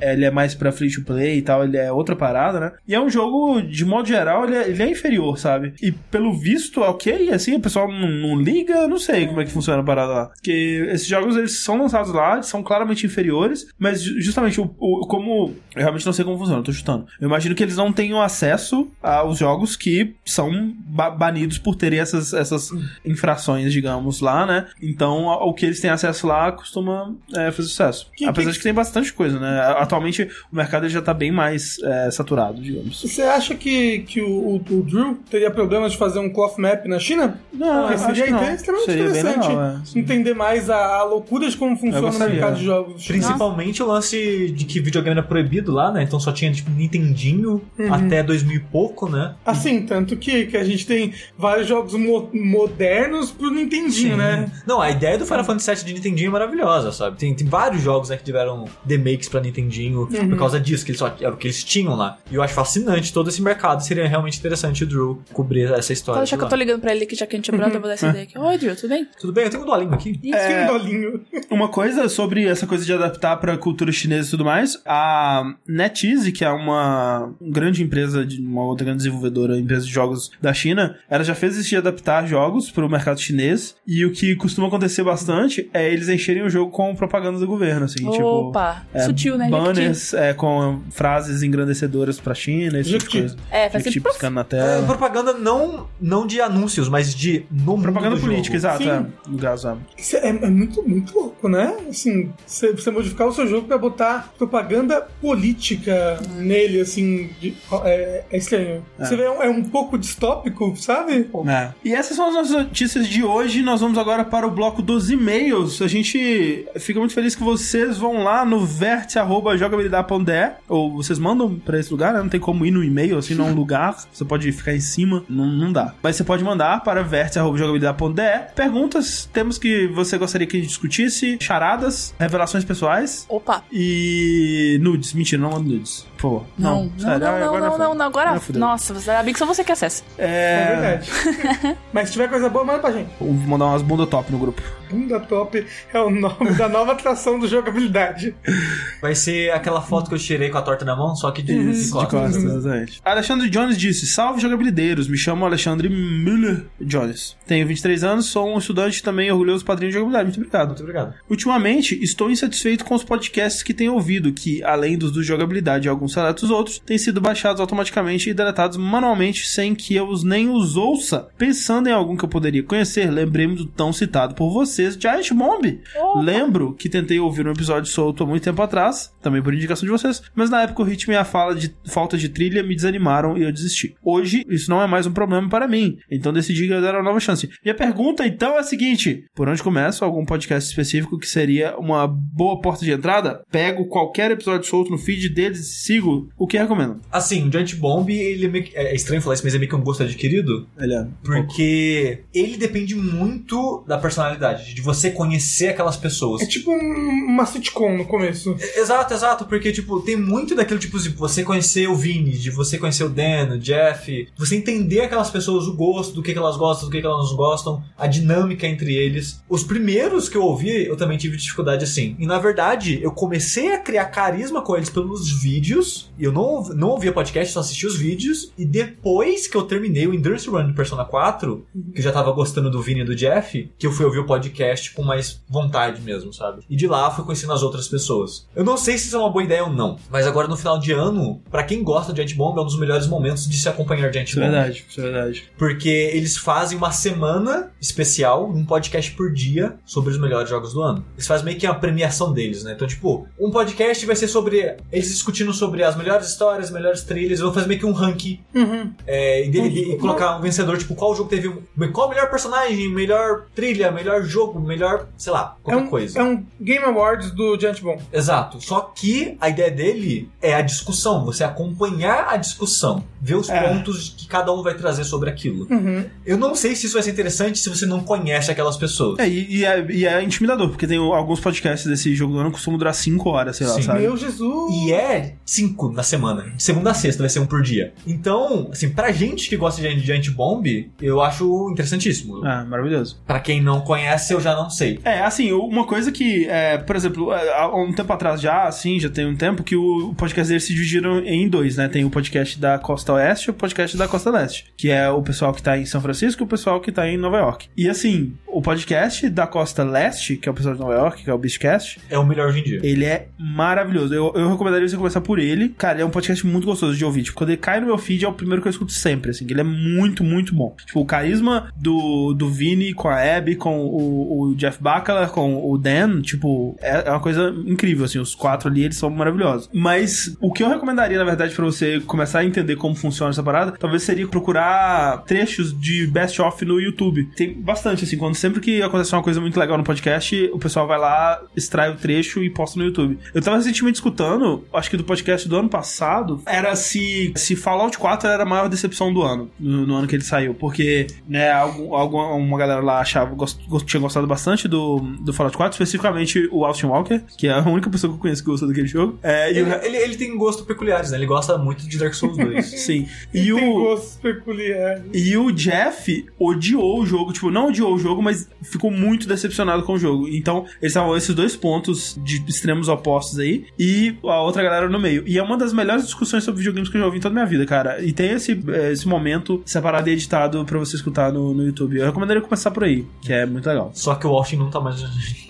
é, ele é mais pra free to play e tal, ele é outra parada, né? E é um jogo, de modo geral, ele é, ele é inferior, sabe? E pelo visto, ok, assim, o pessoal não, não liga, não sei como é que funciona a parada lá. Porque esses jogos, eles são lançados lá, eles são claramente inferiores, mas ju- justamente o, o- como. Eu realmente não sei como funciona, eu tô chutando. Eu imagino que eles não tenham acesso aos jogos que são ba- banidos por terem essas, essas infrações, digamos, lá, né? Então, o que eles têm acesso lá costuma é, fazer sucesso. Que- Apesar que- de que tem bastante coisa, né? Atualmente o mercado já tá bem mais é, saturado, digamos. Você acha que, que o, o, o Drew teria problemas de fazer um cloth map na China? Não, acho seria que não. extremamente Seria bem interessante legal, é. entender mais a, a loucura de como funciona o mercado de jogos. Principalmente o lance de que videogame era proibido lá, né? Então só tinha, tipo, Nintendinho até 2000 e pouco, né? Assim, tanto que, que a gente tem vários jogos mo- modernos pro Nintendinho, né? Não, a ideia do Final Fantasy VII de Nintendinho é maravilhosa, sabe? Tem, tem vários jogos né, que tiveram remakes pra Nintendinho por causa disso, que eles só, era o que eles tinham lá. E eu acho fascinante todo esse mercado. Seria realmente interessante o Drew cobrir essa história. Pode de deixar que eu tô ligando pra ele que já que a gente é brother, eu vou dar essa ideia aqui. Oi, Drew, tudo bem? Tudo bem, eu tenho um dolinho aqui. Sim, É. dolinho. Uma coisa sobre essa coisa de adaptar pra cultura chinesa e tudo mais, a NetEase, que é uma grande empresa, de uma outra grande desenvolvedora, empresa de jogos da China, ela já fez isso de adaptar jogos pro mercado chinês, e o que costuma acontecer bastante é eles encherem o jogo com propaganda do governo, assim, tipo... Opa, é, sutil, né? Banners é, com frases engrandecedoras pra China, esse tipo de coisa. É, faz sempre piscando na É, tela. propaganda não, não de anúncios, mas de no Propaganda do política, jogo. exato, Sim. é, no caso, é. Isso é, é muito, muito louco, né? Assim, você, você modificar o seu jogo pra botar propaganda política nele, assim. de- é, é estranho. Você vê, é um- é um pouco distópico, sabe? É. E essas são as nossas notícias de hoje. Nós vamos agora para o bloco dos e-mails. A gente fica muito feliz que vocês vão lá no vértice.jogabilidade.de ou vocês mandam para esse lugar, né? Não tem como ir no e-mail, assim, não é um lugar. Você pode ficar em cima, não, não dá. Mas você pode mandar para vértice.jogabilidade.de perguntas, temas que você gostaria que a gente discutisse, charadas, revelações pessoais Opa. e nudes. Mentira, não manda nudes, por favor. Não, não, não, agora não, não, foi. não, não, agora. fudeu. Nossa, você sabe que só você que acessa. É É. verdade. Mas se tiver coisa boa, manda pra gente. Vou mandar umas bunda top no grupo. Bunda Top é o nome da nova atração do jogabilidade. Vai ser aquela foto que eu tirei com a torta na mão, só que de, de De costas. costas, exatamente. Alexandre Jones disse: Salve jogabilideiros, me chamo Alexandre Müller Jones. Tenho 23 anos, sou um estudante e também orgulhoso padrinho de jogabilidade. Muito obrigado. Muito obrigado. Ultimamente, estou insatisfeito com os podcasts que tenho ouvido, que, além dos do jogabilidade e alguns seletos outros, têm sido baixados automaticamente e deletados manualmente sem que eu os nem os ouça. Pensando em algum que eu poderia conhecer, lembrei-me do tão citado por vocês, Giant Bomb. Lembro que tentei ouvir um episódio solto há muito tempo atrás, também por indicação de vocês, mas na época o ritmo e a fala de falta de trilha me desanimaram e eu desisti. Hoje, isso não é mais um problema para mim, então decidi dar uma nova chance. Minha pergunta então é a seguinte: por onde começo? Algum podcast específico que seria uma boa porta de entrada? Pego qualquer episódio solto no feed deles e sigo. O que recomendo? Assim, o Giant Bomb, ele é, meio que- é estranho falar isso, mas é meio que um gosto adquirido. Ele é. Porque ele depende muito da personalidade, de você conhecer aquelas pessoas. É tipo um- uma sitcom no começo. Exato, exato, porque, tipo, tem muito daquilo, tipo, de você conhecer o Vini, de você conhecer o Dan, o Jeff, você entender aquelas pessoas, o gosto, do que, que elas gostam, do que, que elas não gostam, a dinâmica entre eles. Os primeiros que eu ouvi, eu também tive dificuldade assim. E, na verdade, eu comecei a criar carisma com eles pelos vídeos, e eu não, não ouvia podcast, só assistia os vídeos, e depois que eu terminei o Endurance Run do Persona 4, que eu já tava gostando do Vini e do Jeff, que eu fui ouvir o podcast com mais vontade mesmo, sabe? E de lá fui conhecendo as outras pessoas. Eu não sei se isso é uma boa ideia ou não, mas agora no final de ano, pra quem gosta de Giant Bomb, é um dos melhores momentos de se acompanhar Giant Isso é Bomb. verdade, isso é verdade. Porque eles fazem uma semana especial, um podcast por dia, sobre os melhores jogos do ano. Eles fazem meio que uma premiação deles, né? Então, tipo, um podcast vai ser sobre. Eles discutindo sobre as melhores histórias, as melhores trilhas, eles vão fazer meio que um ranking Uhum. é, e, dele- e colocar um vencedor, tipo, qual jogo teve. Qual o melhor personagem, melhor trilha, melhor jogo, melhor. sei lá, É qualquer um, coisa. é um Game Awards do Giant Bomb. Exato. Só que a ideia dele é a discussão, você acompanhar a discussão, ver os É. pontos que cada um vai trazer sobre aquilo. Uhum. Eu não sei se isso vai ser interessante se você não conhece aquelas pessoas. É, e, e é, e é intimidador, porque tem alguns podcasts desse jogo do ano que costumam durar 5 horas, sei lá, Sim. sabe? Meu Jesus. E é cinco na semana. De segunda a sexta vai ser um por dia. Então, assim, pra gente que gosta de Giant Bomb, eu acho interessantíssimo. Ah, maravilhoso. Pra quem não conhece, eu já não sei. É, assim, uma coisa que, é, por exemplo, é, há um tempo atrás já, assim, já tem um tempo, que o, o podcast deles se dividiram em dois, né? Tem o podcast da Costa Oeste e o podcast da Costa Leste, que é o pessoal que tá em São Francisco e o pessoal que tá em Nova York. E assim, o podcast da Costa Leste, que é o pessoal de Nova York, que é o Beastcast, É o melhor hoje em dia. ele é maravilhoso. Eu, eu recomendaria você começar por ele. Cara, ele é um podcast muito gostoso de ouvir. Tipo, quando ele cai no meu feed, é o primeiro que eu escuto sempre, assim. Ele é muito, muito bom. Tipo, o carisma do, do Vini com a Abby, com o, o Jeff Bacala, com o Dan, tipo, é, é uma coisa incrível, assim. Os quatro ali, eles são maravilhosos. Mas o que eu recomendaria, na verdade, pra você começar a entender como funciona essa parada, talvez seria procurar trechos de best of no YouTube. Tem bastante, assim, quando sempre que acontece uma coisa muito legal no podcast, o pessoal vai lá, extrai o trecho e posta no YouTube. Eu tava recentemente escutando, acho que do podcast do ano passado, era se, se Fallout 4 era a maior decepção do ano, no, no ano que ele saiu, porque, né, algum, alguma uma galera lá achava, gost, tinha gostado bastante do, do Fallout 4, especificamente o Austin Walker, que é a única pessoa que eu conheço que gostou daquele jogo. É, e Ele, o, ele, ele tem gostos peculiares, né? Ele gosta muito de Dark Souls 2. sim. E E tem o, gostos peculiares. E o Jeff odiou o jogo, tipo, não odiou o jogo, mas ficou muito decepcionado com o jogo. Então, eles estavam esses dois pontos de extremos opostos aí, e a outra galera no meio. E é uma das melhores discussões sobre videogames que eu já ouvi em toda a minha vida, cara. E tem esse, eh, esse momento separado e editado pra você escutar no, no YouTube. Eu recomendaria começar por aí, que é muito legal. Só que o Austin não tá mais.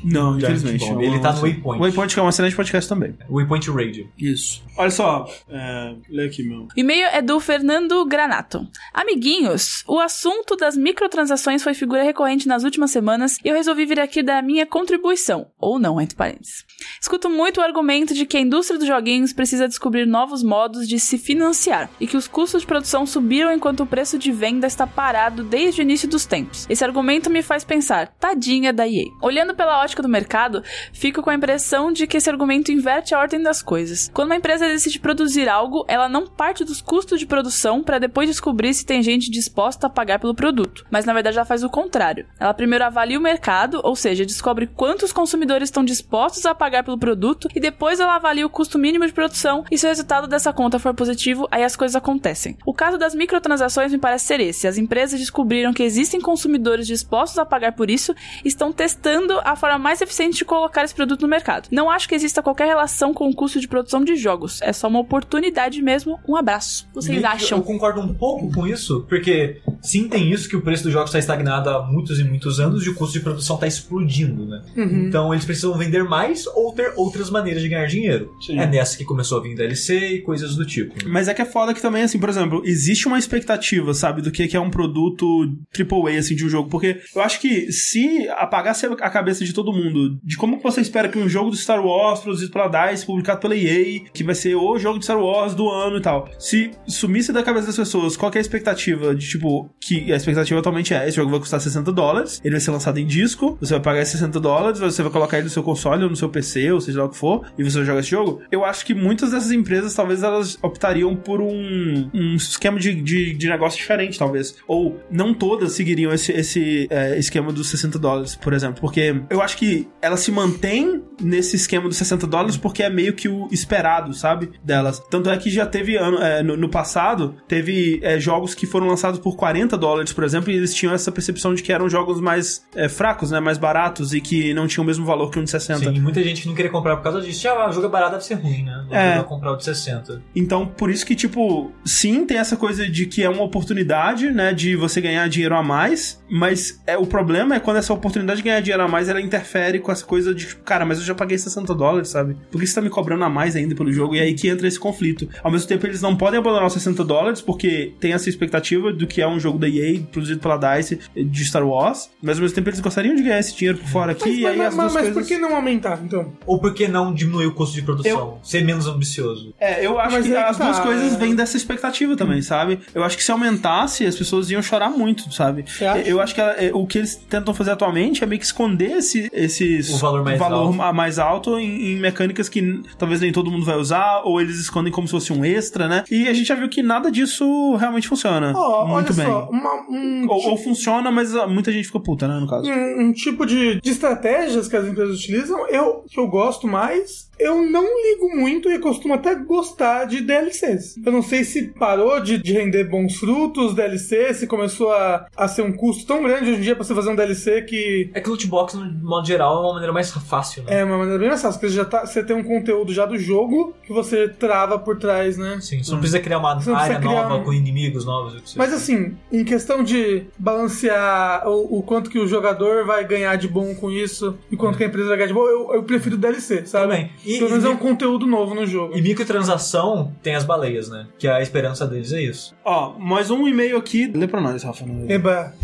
Não, infelizmente. Bomb. não. Ele tá no Waypoint. Waypoint que é um excelente podcast também. Waypoint Radio. Isso. Olha só, é, lê aqui, meu. O e-mail é do Fernando Granato. Amiguinhos, o assunto das microtransações foi figura recorrente nas últimas semanas e eu resolvi vir aqui dar a minha contribuição. Ou não, entre parênteses. Escuto muito o argumento de que a indústria dos joguinhos precisa descobrir novos modos de se financiar e que os custos de produção subiram enquanto o preço de venda está parado desde o início dos tempos. Esse argumento me faz pensar, tadinha da EA. Olhando pela ótica do mercado, fico com a impressão de que esse argumento inverte a ordem das coisas. Quando uma empresa decide produzir algo, ela não parte dos custos de produção para depois descobrir se tem gente disposta a pagar pelo produto, mas na verdade ela faz o contrário. Ela primeiro avalia o mercado, ou seja, descobre quantos consumidores estão dispostos a pagar pelo produto e depois ela avalia o custo mínimo de produção e se o resultado dessa conta for positivo, aí as coisas acontecem. O caso das microtransações me parece ser esse. As empresas descobriram que existem consumidores dispostos a pagar por isso e estão testando a forma mais eficiente de colocar esse produto no mercado. Não acho que exista qualquer relação com o custo de produção de jogos. É só uma oportunidade mesmo. Um abraço. Vocês Meio acham? Eu concordo um pouco com isso, porque sim, tem isso que o preço dos jogos está estagnado há muitos e muitos anos e o custo de produção está explodindo, né? Uhum. Então eles precisam vender mais ou ter outras maneiras de ganhar dinheiro. Sim. É nessa que começou a vir DLC e coisas do tipo. Mas é que é foda que também, assim, por exemplo, existe uma expectativa, sabe, do que que é um produto AAA, assim, de um jogo. Porque eu acho que se apagasse a cabeça de todo mundo de como você espera que um jogo do Star Wars produzido pela DICE, publicado pela EA, que vai ser o jogo de Star Wars do ano e tal, se sumisse da cabeça das pessoas qual é a expectativa de, tipo, que a expectativa atualmente é, esse jogo vai custar 60 dólares, ele vai ser lançado em disco, você vai pagar esses 60 dólares, você vai colocar ele no seu console ou no seu PC, ou seja lá o que for, e você vai jogar esse jogo, eu acho que muitas dessas empresas, talvez elas optariam por um, um esquema de, de, de negócio diferente, talvez. Ou não todas seguiriam esse, esse é, esquema dos 60 dólares, por exemplo. Porque eu acho que elas se mantêm nesse esquema dos 60 dólares porque é meio que o esperado, sabe? Delas. Tanto é que já teve ano, é, no, no passado, teve é, jogos que foram lançados por 40 dólares, por exemplo, e eles tinham essa percepção de que eram jogos mais é, fracos, né? Mais baratos e que não tinham o mesmo valor que um de 60. Sim, muita gente que não queria comprar por causa disso. Ah, o jogo é barato, deve ser ruim, né? Não É. comprar o de 60. Então, por isso que, tipo, sim, tem essa coisa de que é uma oportunidade, né, de você ganhar dinheiro a mais, mas é, o problema é quando essa oportunidade de ganhar dinheiro a mais, ela interfere com essa coisa de, tipo, cara, mas eu já paguei 60 dólares, sabe? Por que você tá me cobrando a mais ainda pelo jogo? E aí que entra esse conflito. Ao mesmo tempo, eles não podem abandonar os 60 dólares, porque tem essa expectativa do que é um jogo da EA, produzido pela DICE, de Star Wars, mas ao mesmo tempo eles gostariam de ganhar esse dinheiro por fora aqui, Mas, e aí mas- as mas- duas mas coisas... por que não aumentar, então? Ou por que não diminuir o custo de produção? Ser menos ambicioso. É, eu acho Mas que é as duas tá, coisas é. vêm dessa expectativa também, sabe? Eu acho que se aumentasse, as pessoas iam chorar muito, sabe? Eu acho que é, o que eles tentam fazer atualmente é meio que esconder esse, esses O valor mais alto. a- mais alto em, em mecânicas que talvez nem todo mundo vai usar, ou eles escondem como se fosse um extra, né? E a gente já viu que nada disso realmente funciona. Ó, muito olha bem. só, uma- um, Ou, ou funciona, mas ah, muita gente fica puta, né, no caso. um, um tipo de, de estratégias que as empresas utilizam, eu, que eu gosto mais, eu não ligo muito e costumo até gostar de DLCs. Eu não sei se parou de, de render bons frutos DLC, se começou a, a ser um custo tão grande hoje em dia pra você fazer um DLC que É que loot box, no modo geral, é uma maneira mais fácil, né? é uma maneira bem mais fácil, porque você, já tá, você tem um conteúdo já do jogo que você trava por trás, né? Sim, você não precisa criar uma área nova um- com inimigos novos. Mas assim, em questão de balancear o, o quanto que o jogador vai ganhar de bom com isso e quanto que a empresa vai ganhar de bom, eu, eu prefiro DLC, sabe? Também. E, Pelo menos e, é um conteúdo novo no jogo. e microtransação tem as baleias, né? Que a esperança deles é isso. Ó, mais um e-mail aqui. Lê pra nós, Rafa. Eba.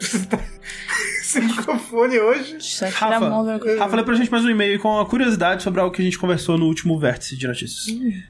Esse microfone hoje. Rafa, Rafa, lê pra gente mais um e-mail com a curiosidade sobre algo que a gente conversou no último vértice de notícias.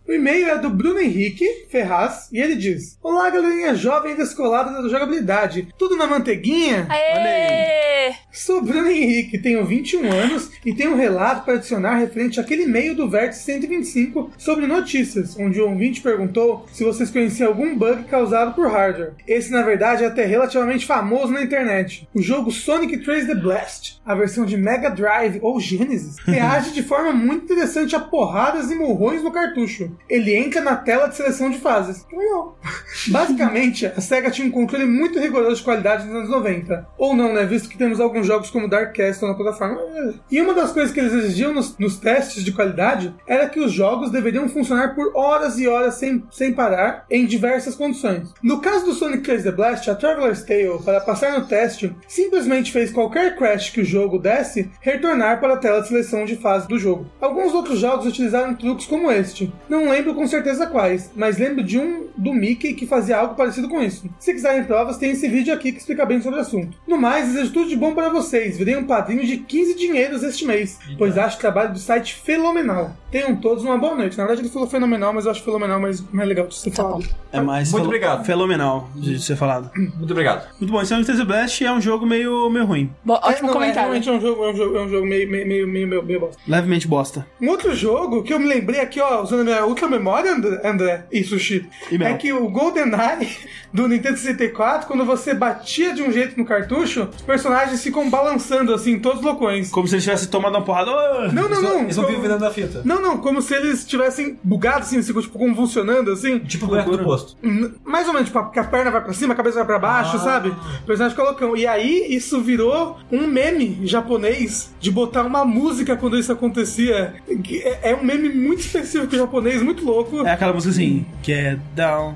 O e-mail é do Bruno Henrique Ferraz e ele diz: Olá, galerinha jovem e descolada da jogabilidade. Tudo na manteiguinha? Aê! Sou Bruno Henrique, tenho 21 anos e tenho um relato para adicionar referente àquele e-mail do Vértice 125 sobre notícias, onde o ouvinte perguntou se vocês conheciam algum bug causado por hardware. Esse, na verdade, é até relativamente famoso na internet. O jogo Sonic Trace the Blast, a versão de Mega Drive ou Genesis, reage de forma muito interessante a porradas e murrões no cartucho. Ele entra na tela de seleção de fases. Basicamente, a SEGA tinha um controle muito rigoroso de qualidade nos anos 90. Ou não, né? Visto que temos alguns jogos como Dark Castle na plataforma. E uma das coisas que eles exigiam nos, nos testes de qualidade era que os jogos deveriam funcionar por horas e horas sem, sem parar, em diversas condições. No caso do Sonic 3 The Blast, a Traveler's Tale, para passar no teste, simplesmente fez vez qualquer crash que o jogo desse, retornar para a tela de seleção de fase do jogo. Alguns outros jogos utilizaram truques como este. Não lembro com certeza quais, mas lembro de um do Mickey que fazia algo parecido com isso. Se quiserem provas, tem esse vídeo aqui que explica bem sobre o assunto. No mais, desejo tudo de bom para vocês. Virei um padrinho de 15 dinheiros este mês, pois acho o trabalho do site fenomenal. Tenham todos uma boa noite. Na verdade, ele falou fenomenal, mas eu acho fenomenal mais, mais legal de ser Tá falado. É mais Muito obrigado. fenomenal de ser falado. Muito obrigado. Muito bom. Esse Taser Blast é um jogo meio, meio ruim. Bo- É, ótimo não, é, comentário. realmente é um jogo, é um jogo, é um jogo meio, meio, meio, meio, meio, meio bosta. Levemente bosta. Um outro jogo que eu me lembrei aqui, ó, usando a minha última memória, André, e Sushi, E é que o GoldenEye do Nintendo 64, quando você batia de um jeito no cartucho, os personagens ficam balançando assim, todos loucões. Como se ele tivesse tomado uma porrada. Não, não, não. Eles vão como- virando a fita. Não, não, como se eles estivessem bugados, assim, assim, tipo, convulsionando, assim. Tipo o boneco do posto. Mais ou menos, tipo, que a perna vai pra cima, a cabeça vai pra baixo, Ah. sabe? O personagem fica loucão. E aí, isso virou um meme japonês de botar uma música quando isso acontecia. É, é um meme muito específico japonês, muito louco. É aquela música assim. Get down.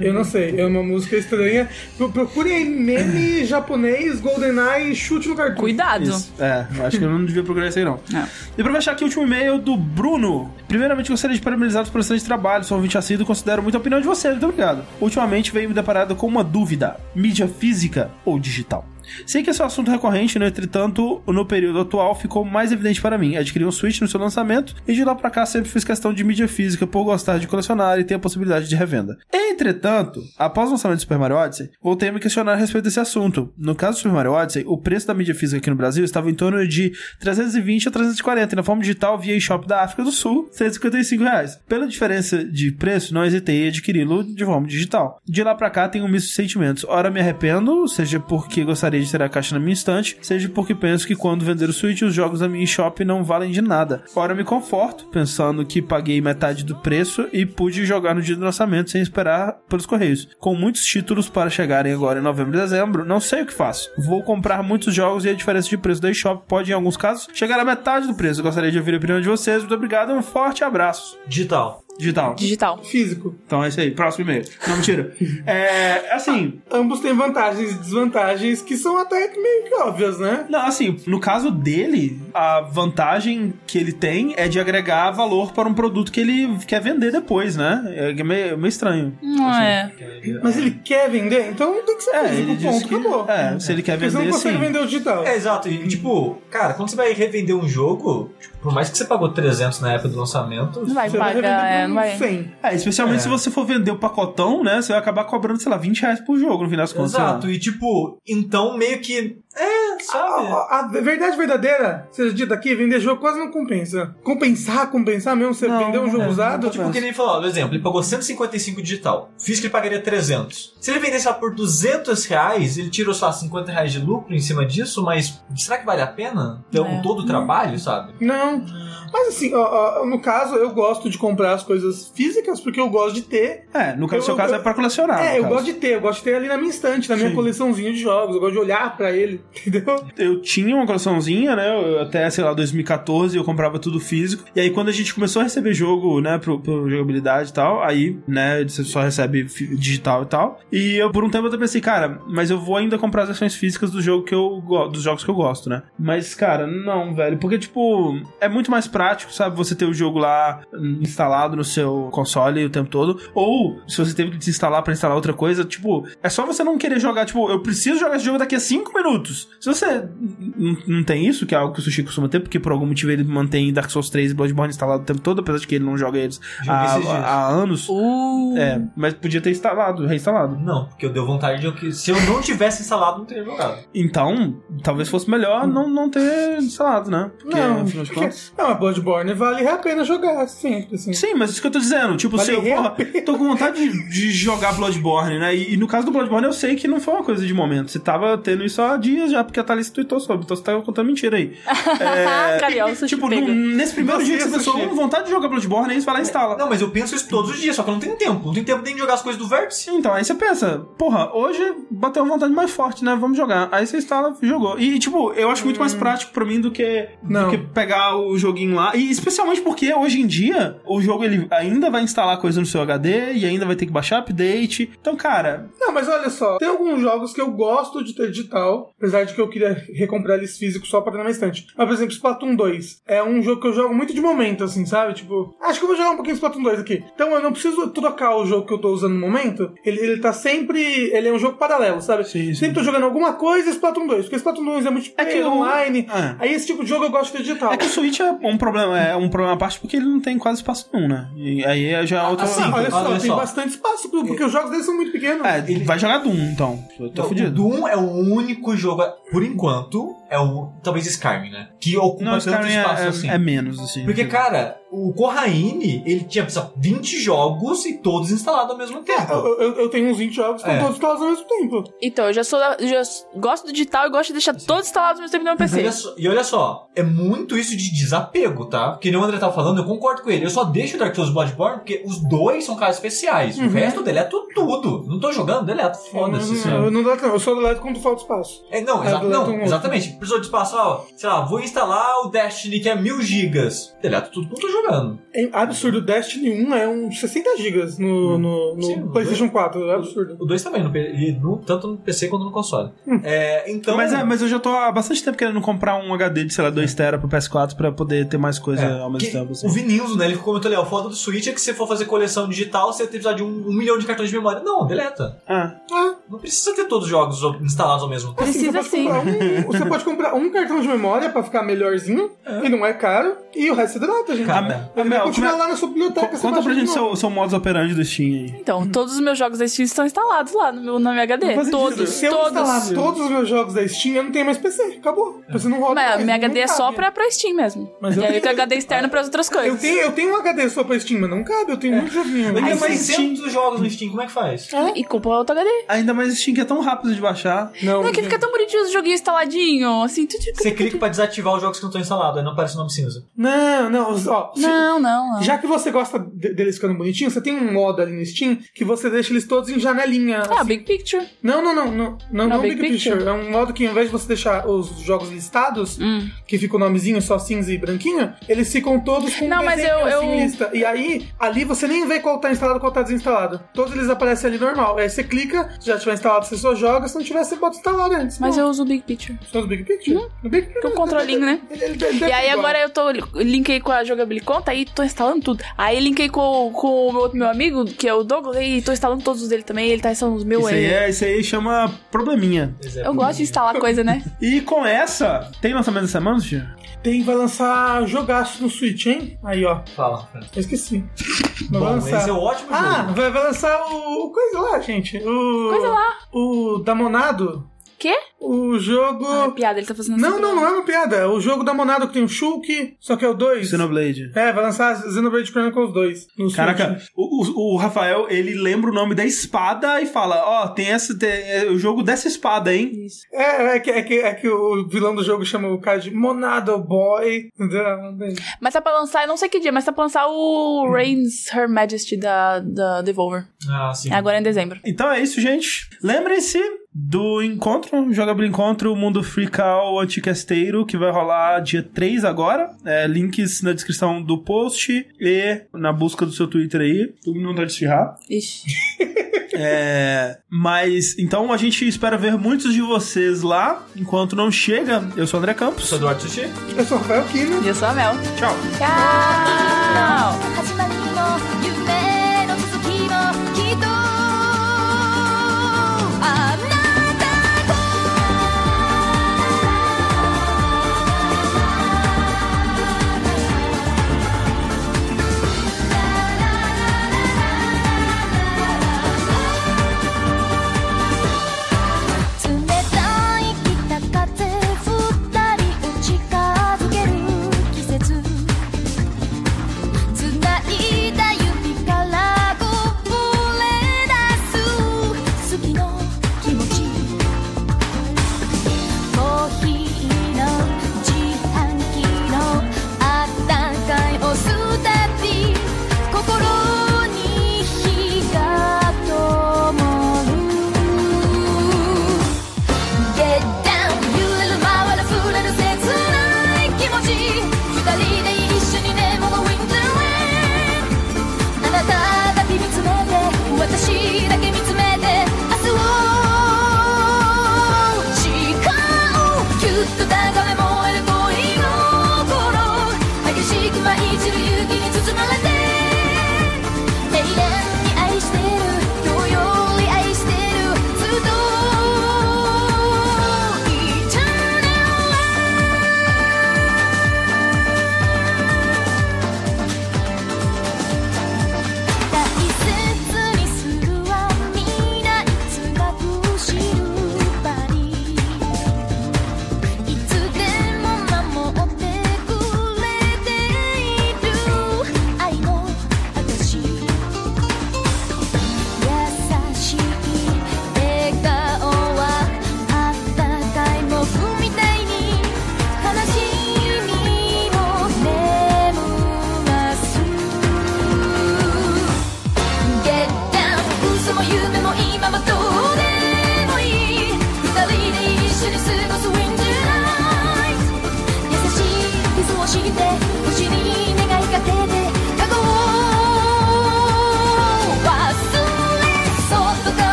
Eu não sei, é uma música estranha. Pro- Procurem aí meme japonês, GoldenEye, chute no cartucho. Cuidado. Isso. É, eu acho que eu não devia procurar isso aí, não. Não. E pra fechar aqui o último e-mail do Bruno. Primeiramente, gostaria de parabenizar por excelente trabalho. Sou um ouvinte assíduo e considero muito a opinião de vocês. Muito obrigado. Ultimamente, venho me deparado com uma dúvida: mídia física ou digital? Sei que esse é um assunto recorrente, no entretanto, no período atual ficou mais evidente para mim. Adquiri um Switch no seu lançamento e de lá pra cá sempre fiz questão de mídia física por gostar de colecionar e ter a possibilidade de revenda. Entretanto, após o lançamento do Super Mario Odyssey, voltei a me questionar a respeito desse assunto. No caso do Super Mario Odyssey, o preço da mídia física aqui no Brasil estava em torno de 320 a 340 e na forma digital via eShop da África do Sul, 155 reais. Pela diferença de preço, não hesitei em adquiri-lo de forma digital. De lá pra cá tenho um misto de sentimentos. Ora me arrependo, seja porque gostaria de ter a caixa na minha estante, seja porque penso que quando vender o Switch os jogos da minha eShop não valem de nada. Ora me conforto, pensando que paguei metade do preço e pude jogar no dia do lançamento sem esperar pelos correios. Com muitos títulos para chegarem agora em novembro e dezembro, não sei o que faço. Vou comprar muitos jogos e a diferença de preço da eShop pode, em alguns casos, chegar à metade do preço. Gostaria de ouvir a opinião de vocês. Muito obrigado e um forte abraço. Digital. Digital. Digital. Físico. Então é isso aí. Próximo e-mail. Não, mentira. É, assim, Ambos têm vantagens e desvantagens que são até meio que óbvias, né? Não, assim, no caso dele, a vantagem que ele tem é de agregar valor para um produto que ele quer vender depois, né? É meio, meio estranho. Não é. Mas ele quer vender, então tem que ser É, físico, ele ponto, que. acabou. É, se ele quer Porque você não vender, consegue sim. vender o digital. É, exato. E, tipo, cara, quando você vai revender um jogo, tipo, por mais que você pagou 300 na época do lançamento, Não vai Você vai pagar, é, não vai. 100. É, especialmente É. se você for vender o pacotão, né? Você vai acabar cobrando, sei lá, 20 reais por jogo, no final das contas. Exato, e tipo, então meio que. É, sabe? A, a verdade verdadeira, seja dita aqui, vender jogo quase não compensa. Compensar, compensar mesmo, você Não, vender um jogo é, usado. Tipo, que nem falou, por exemplo, ele pagou 155 digital. Fiz que ele pagaria 300. Se ele vendesse lá por 200 reais, ele tirou só 50 reais de lucro em cima disso, mas será que vale a pena? Ter um É. todo o trabalho, sabe? Não. Mas assim, ó, ó, no caso, eu gosto de comprar as coisas físicas porque eu gosto de ter. É, no caso, Eu- seu caso eu- é pra colecionar. é, eu caso. gosto de ter, eu gosto de ter ali na minha estante, na minha Sim. coleçãozinha de jogos, eu gosto de olhar pra ele, entendeu? eu tinha uma coleçãozinha, né? eu- Até, sei lá, 2014 eu comprava tudo físico. E aí, quando a gente começou a receber jogo, né, pro, pro jogabilidade e tal, aí, né, você só recebe digital e tal. E eu, por um tempo, eu pensei, cara, mas eu vou ainda comprar as versões físicas do jogo que eu dos jogos que eu gosto, né? Mas, cara, não, velho. Porque, tipo, é muito mais prático, sabe? Você ter o jogo lá instalado no seu console o tempo todo. Ou, se você teve que desinstalar pra instalar outra coisa, tipo, é só você não querer jogar, tipo, eu preciso jogar esse jogo daqui a 5 minutos. Se você não tem isso, que é algo que o Sushi costuma ter, porque por algum motivo ele mantém Dark Souls 3 e Bloodborne instalado o tempo todo, apesar de que ele não joga eles há, há anos. Uh. É, mas podia ter instalado, reinstalado. Não, porque eu deu vontade de eu que. Se eu não tivesse instalado, não teria jogado. Então, talvez fosse melhor não, não ter instalado, né? Porque, não, afinal de contas. não, a Bloodborne vale a pena jogar sempre, assim. Sim, mas isso que eu tô dizendo. Tipo, Vale se eu porra, tô com vontade de, de jogar Bloodborne, né? E, e no caso do Bloodborne eu sei que não foi uma coisa de momento. Você tava tendo isso há dias já, porque a Thalys tweetou sobre. Então você tava contando mentira aí. É, Carioca, sushi tipo, pega. no- nesse primeiro Você dia que você assistiu. pensou, "Hum, vontade de jogar Bloodborne, aí você vai lá e instala. Não, mas eu penso isso todos os dias, só que eu não tenho tempo. Não tenho tempo nem de jogar as coisas do vértice. Então, aí você pensa, porra, hoje bateu uma vontade mais forte, né? Vamos jogar. Aí você instala e jogou. E, tipo, eu acho muito mais prático pra mim do que, do Não. que pegar o joguinho lá. E especialmente porque hoje em dia o jogo ele ainda vai instalar coisa no seu HD e ainda vai ter que baixar update. Então, cara, Não, mas olha só, tem alguns jogos que eu gosto de ter digital. Apesar de que eu queria recomprar eles físicos só pra ter na minha estante. Mas, por exemplo, Splatoon 2 é um jogo que eu jogo muito de momento, assim, sabe? Tipo, acho que eu vou jogar um pouquinho Splatoon 2 aqui. Então eu não preciso trocar o jogo que eu tô usando no momento. Ele, ele tá sempre. Ele é um jogo paralelo, sabe? Sim, sim. Sempre tô jogando alguma coisa e Splatoon 2. Porque Splatoon 2 é multiplayer, É que online. É. Aí esse tipo de jogo eu gosto de ter digital. É que o Switch é um problema, é um problema à parte porque ele não tem quase espaço nenhum, né? E aí é já outra. assim, Ah, olha só, olha tem só. bastante espaço, porque os jogos deles são muito pequenos. É, vai jogar Doom, então. Eu tô Não, o fudido. Doom é o único jogo, por enquanto, é o. Talvez Skyrim, né? Que ocupa Não, tanto Skyrim é, espaço é- assim. é menos, assim. Porque, cara, o Corraine, ele tinha lá, 20 jogos e todos instalados ao mesmo tempo. Eu, eu- eu tenho uns 20 jogos que É. estão todos instalados ao mesmo tempo. Então, eu já sou. da- Já gosto do digital e gosto de deixar todos instalados ao mesmo tempo no meu PC. olha só- e olha só, é muito isso de desapego, tá? Porque nem o André tava falando, eu concordo com ele. Eu só deixo o Dark Souls Bloodborne porque os dois são casos especiais. O resto eu deleto tudo. Não tô jogando, deleto. Foda-se. Eu, assim. não- eu não deleto, não. Eu só deleto quando falta espaço. É, não, É, exa- não, outro. exatamente. Precisou de espaço, ó, sei lá, vou instalar o Destiny que é mil gigas. Deleto tudo que eu tô jogando. É absurdo. Destiny 1 é um 60 GB no, no, no Sim, PlayStation 4. É absurdo. O 2 também, no, no- tanto no PC quanto no console. Hum. É, então. Mas, é, mas eu já tô há bastante tempo querendo comprar um HD de, sei lá, 2 TB pro PS4 pra poder ter mais coisa É, ao mesmo que tempo. assim. O Vininzo, né? Ele comentou ali, ó, o foda do Switch é que se você for fazer coleção digital, você tem que precisar de um, um milhão de cartões de memória. Não, deleta. Ah, Não precisa ter todos os jogos instalados ao mesmo tempo. Precisa Assim, você, sim. pode comprar um, você pode comprar um cartão de memória pra ficar melhorzinho, e não é caro, e o resto você deleta, gente. Cara, Ele vai continuar é- lá na sua biblioteca. co- conta pra gente seu, seu modus operandi do Steam aí. Então, todos os meus jogos da Steam estão instalados lá no meu, na minha HD. Todos, Se eu instalar todos. todos os meus jogos da Steam, eu não tenho mais PC. Acabou. Você não roda Mas mais, minha HD é só pra, pra Steam mesmo. Mas e eu aí eu tenho- HD externo pras outras Eu coisas. tenho, eu tenho um HD só pra Steam, mas não cabe. Eu tenho muito joguinho. Tem Ai, mais sim. 600 jogos no Steam, como é que faz? E compra outro HD. Ainda mais Steam que é tão rápido de baixar. Não, Não é que fica tão bonitinho os joguinhos instaladinho, assim, tudo. Você clica pra desativar os jogos que não estão instalados, aí não aparece o nome cinza. Não, não. Ó, se- Não, não, não. Já que você gosta de- deles ficando bonitinhos, você tem um modo ali no Steam que você deixa eles todos em janelinha. Ah, assim. Big Picture. Não, não, não, não, não, não, Big Big, Picture? Picture. É um modo que ao invés de você deixar os jogos listados, Hum. que fica o nomezinho só cinza e branquinho, eles ficam todos com Não, um mas eu- assim, eu- lista. E aí, ali você nem vê qual tá instalado e qual tá desinstalado. Todos eles aparecem ali normal. Aí você clica, se já tiver instalado, você só joga, se não tiver, você bota instalar antes. Mas Pronto. eu uso o Big Picture. Só os Big Picture? No Big Picture. Com o controlinho, né? Ele- ele- ele deve E aí igual. agora eu tô linkei com a jogabilidade conta aí tô instalando tudo. Aí linkei com, com o meu outro meu amigo, que é o Douglas, e tô instalando todos os dele também, ele tá instalando os meus Isso aí, aí. é, isso aí chama probleminha. Eu gosto de instalar coisa, né? E com essa, tem lançamento da semana, Gil? Tem, vai lançar jogaço no Switch, hein? Aí, ó. Fala. Eu esqueci. Mas vai Bom, lançar. esse é um ótimo Ah, jogo. vai, vai lançar o, o coisa lá, gente. O, Coisa lá. O Damonado. Quê? O jogo. Ah, piada, ele tá fazendo não, assim. não, não é uma piada. É o jogo Damonado que tem o Shulk, só que é o 2. Xenoblade. É, vai lançar Xenoblade Chronicles 2 no Caraca, o, o- o Rafael, ele lembra o nome da espada e fala, ó, tem essa, tem, é o jogo dessa espada, hein? Isso. É, é que, é, que, é que o vilão do jogo chama o cara de Monado Boy. Entendeu? Mas tá pra lançar, eu não sei que dia, mas tá pra lançar o Reigns Her Majesty da, da Devolver. Ah, sim. Agora é em dezembro. Então é isso, gente. Lembrem-se do encontro, Jogabilidade Encontro Mundo Free Call Anticasteiro, que vai rolar dia 3 agora. É, links na descrição do post e na busca do seu Twitter aí. Todo mundo tá de esfirrar. Ixi. É, mas, então a gente espera ver muitos de vocês lá. Enquanto não chega, eu sou o André Campos. Sou Eduardo Sushi. Eu sou o Rafael Kino. E eu sou a Mel. Tchau. Tchau! 始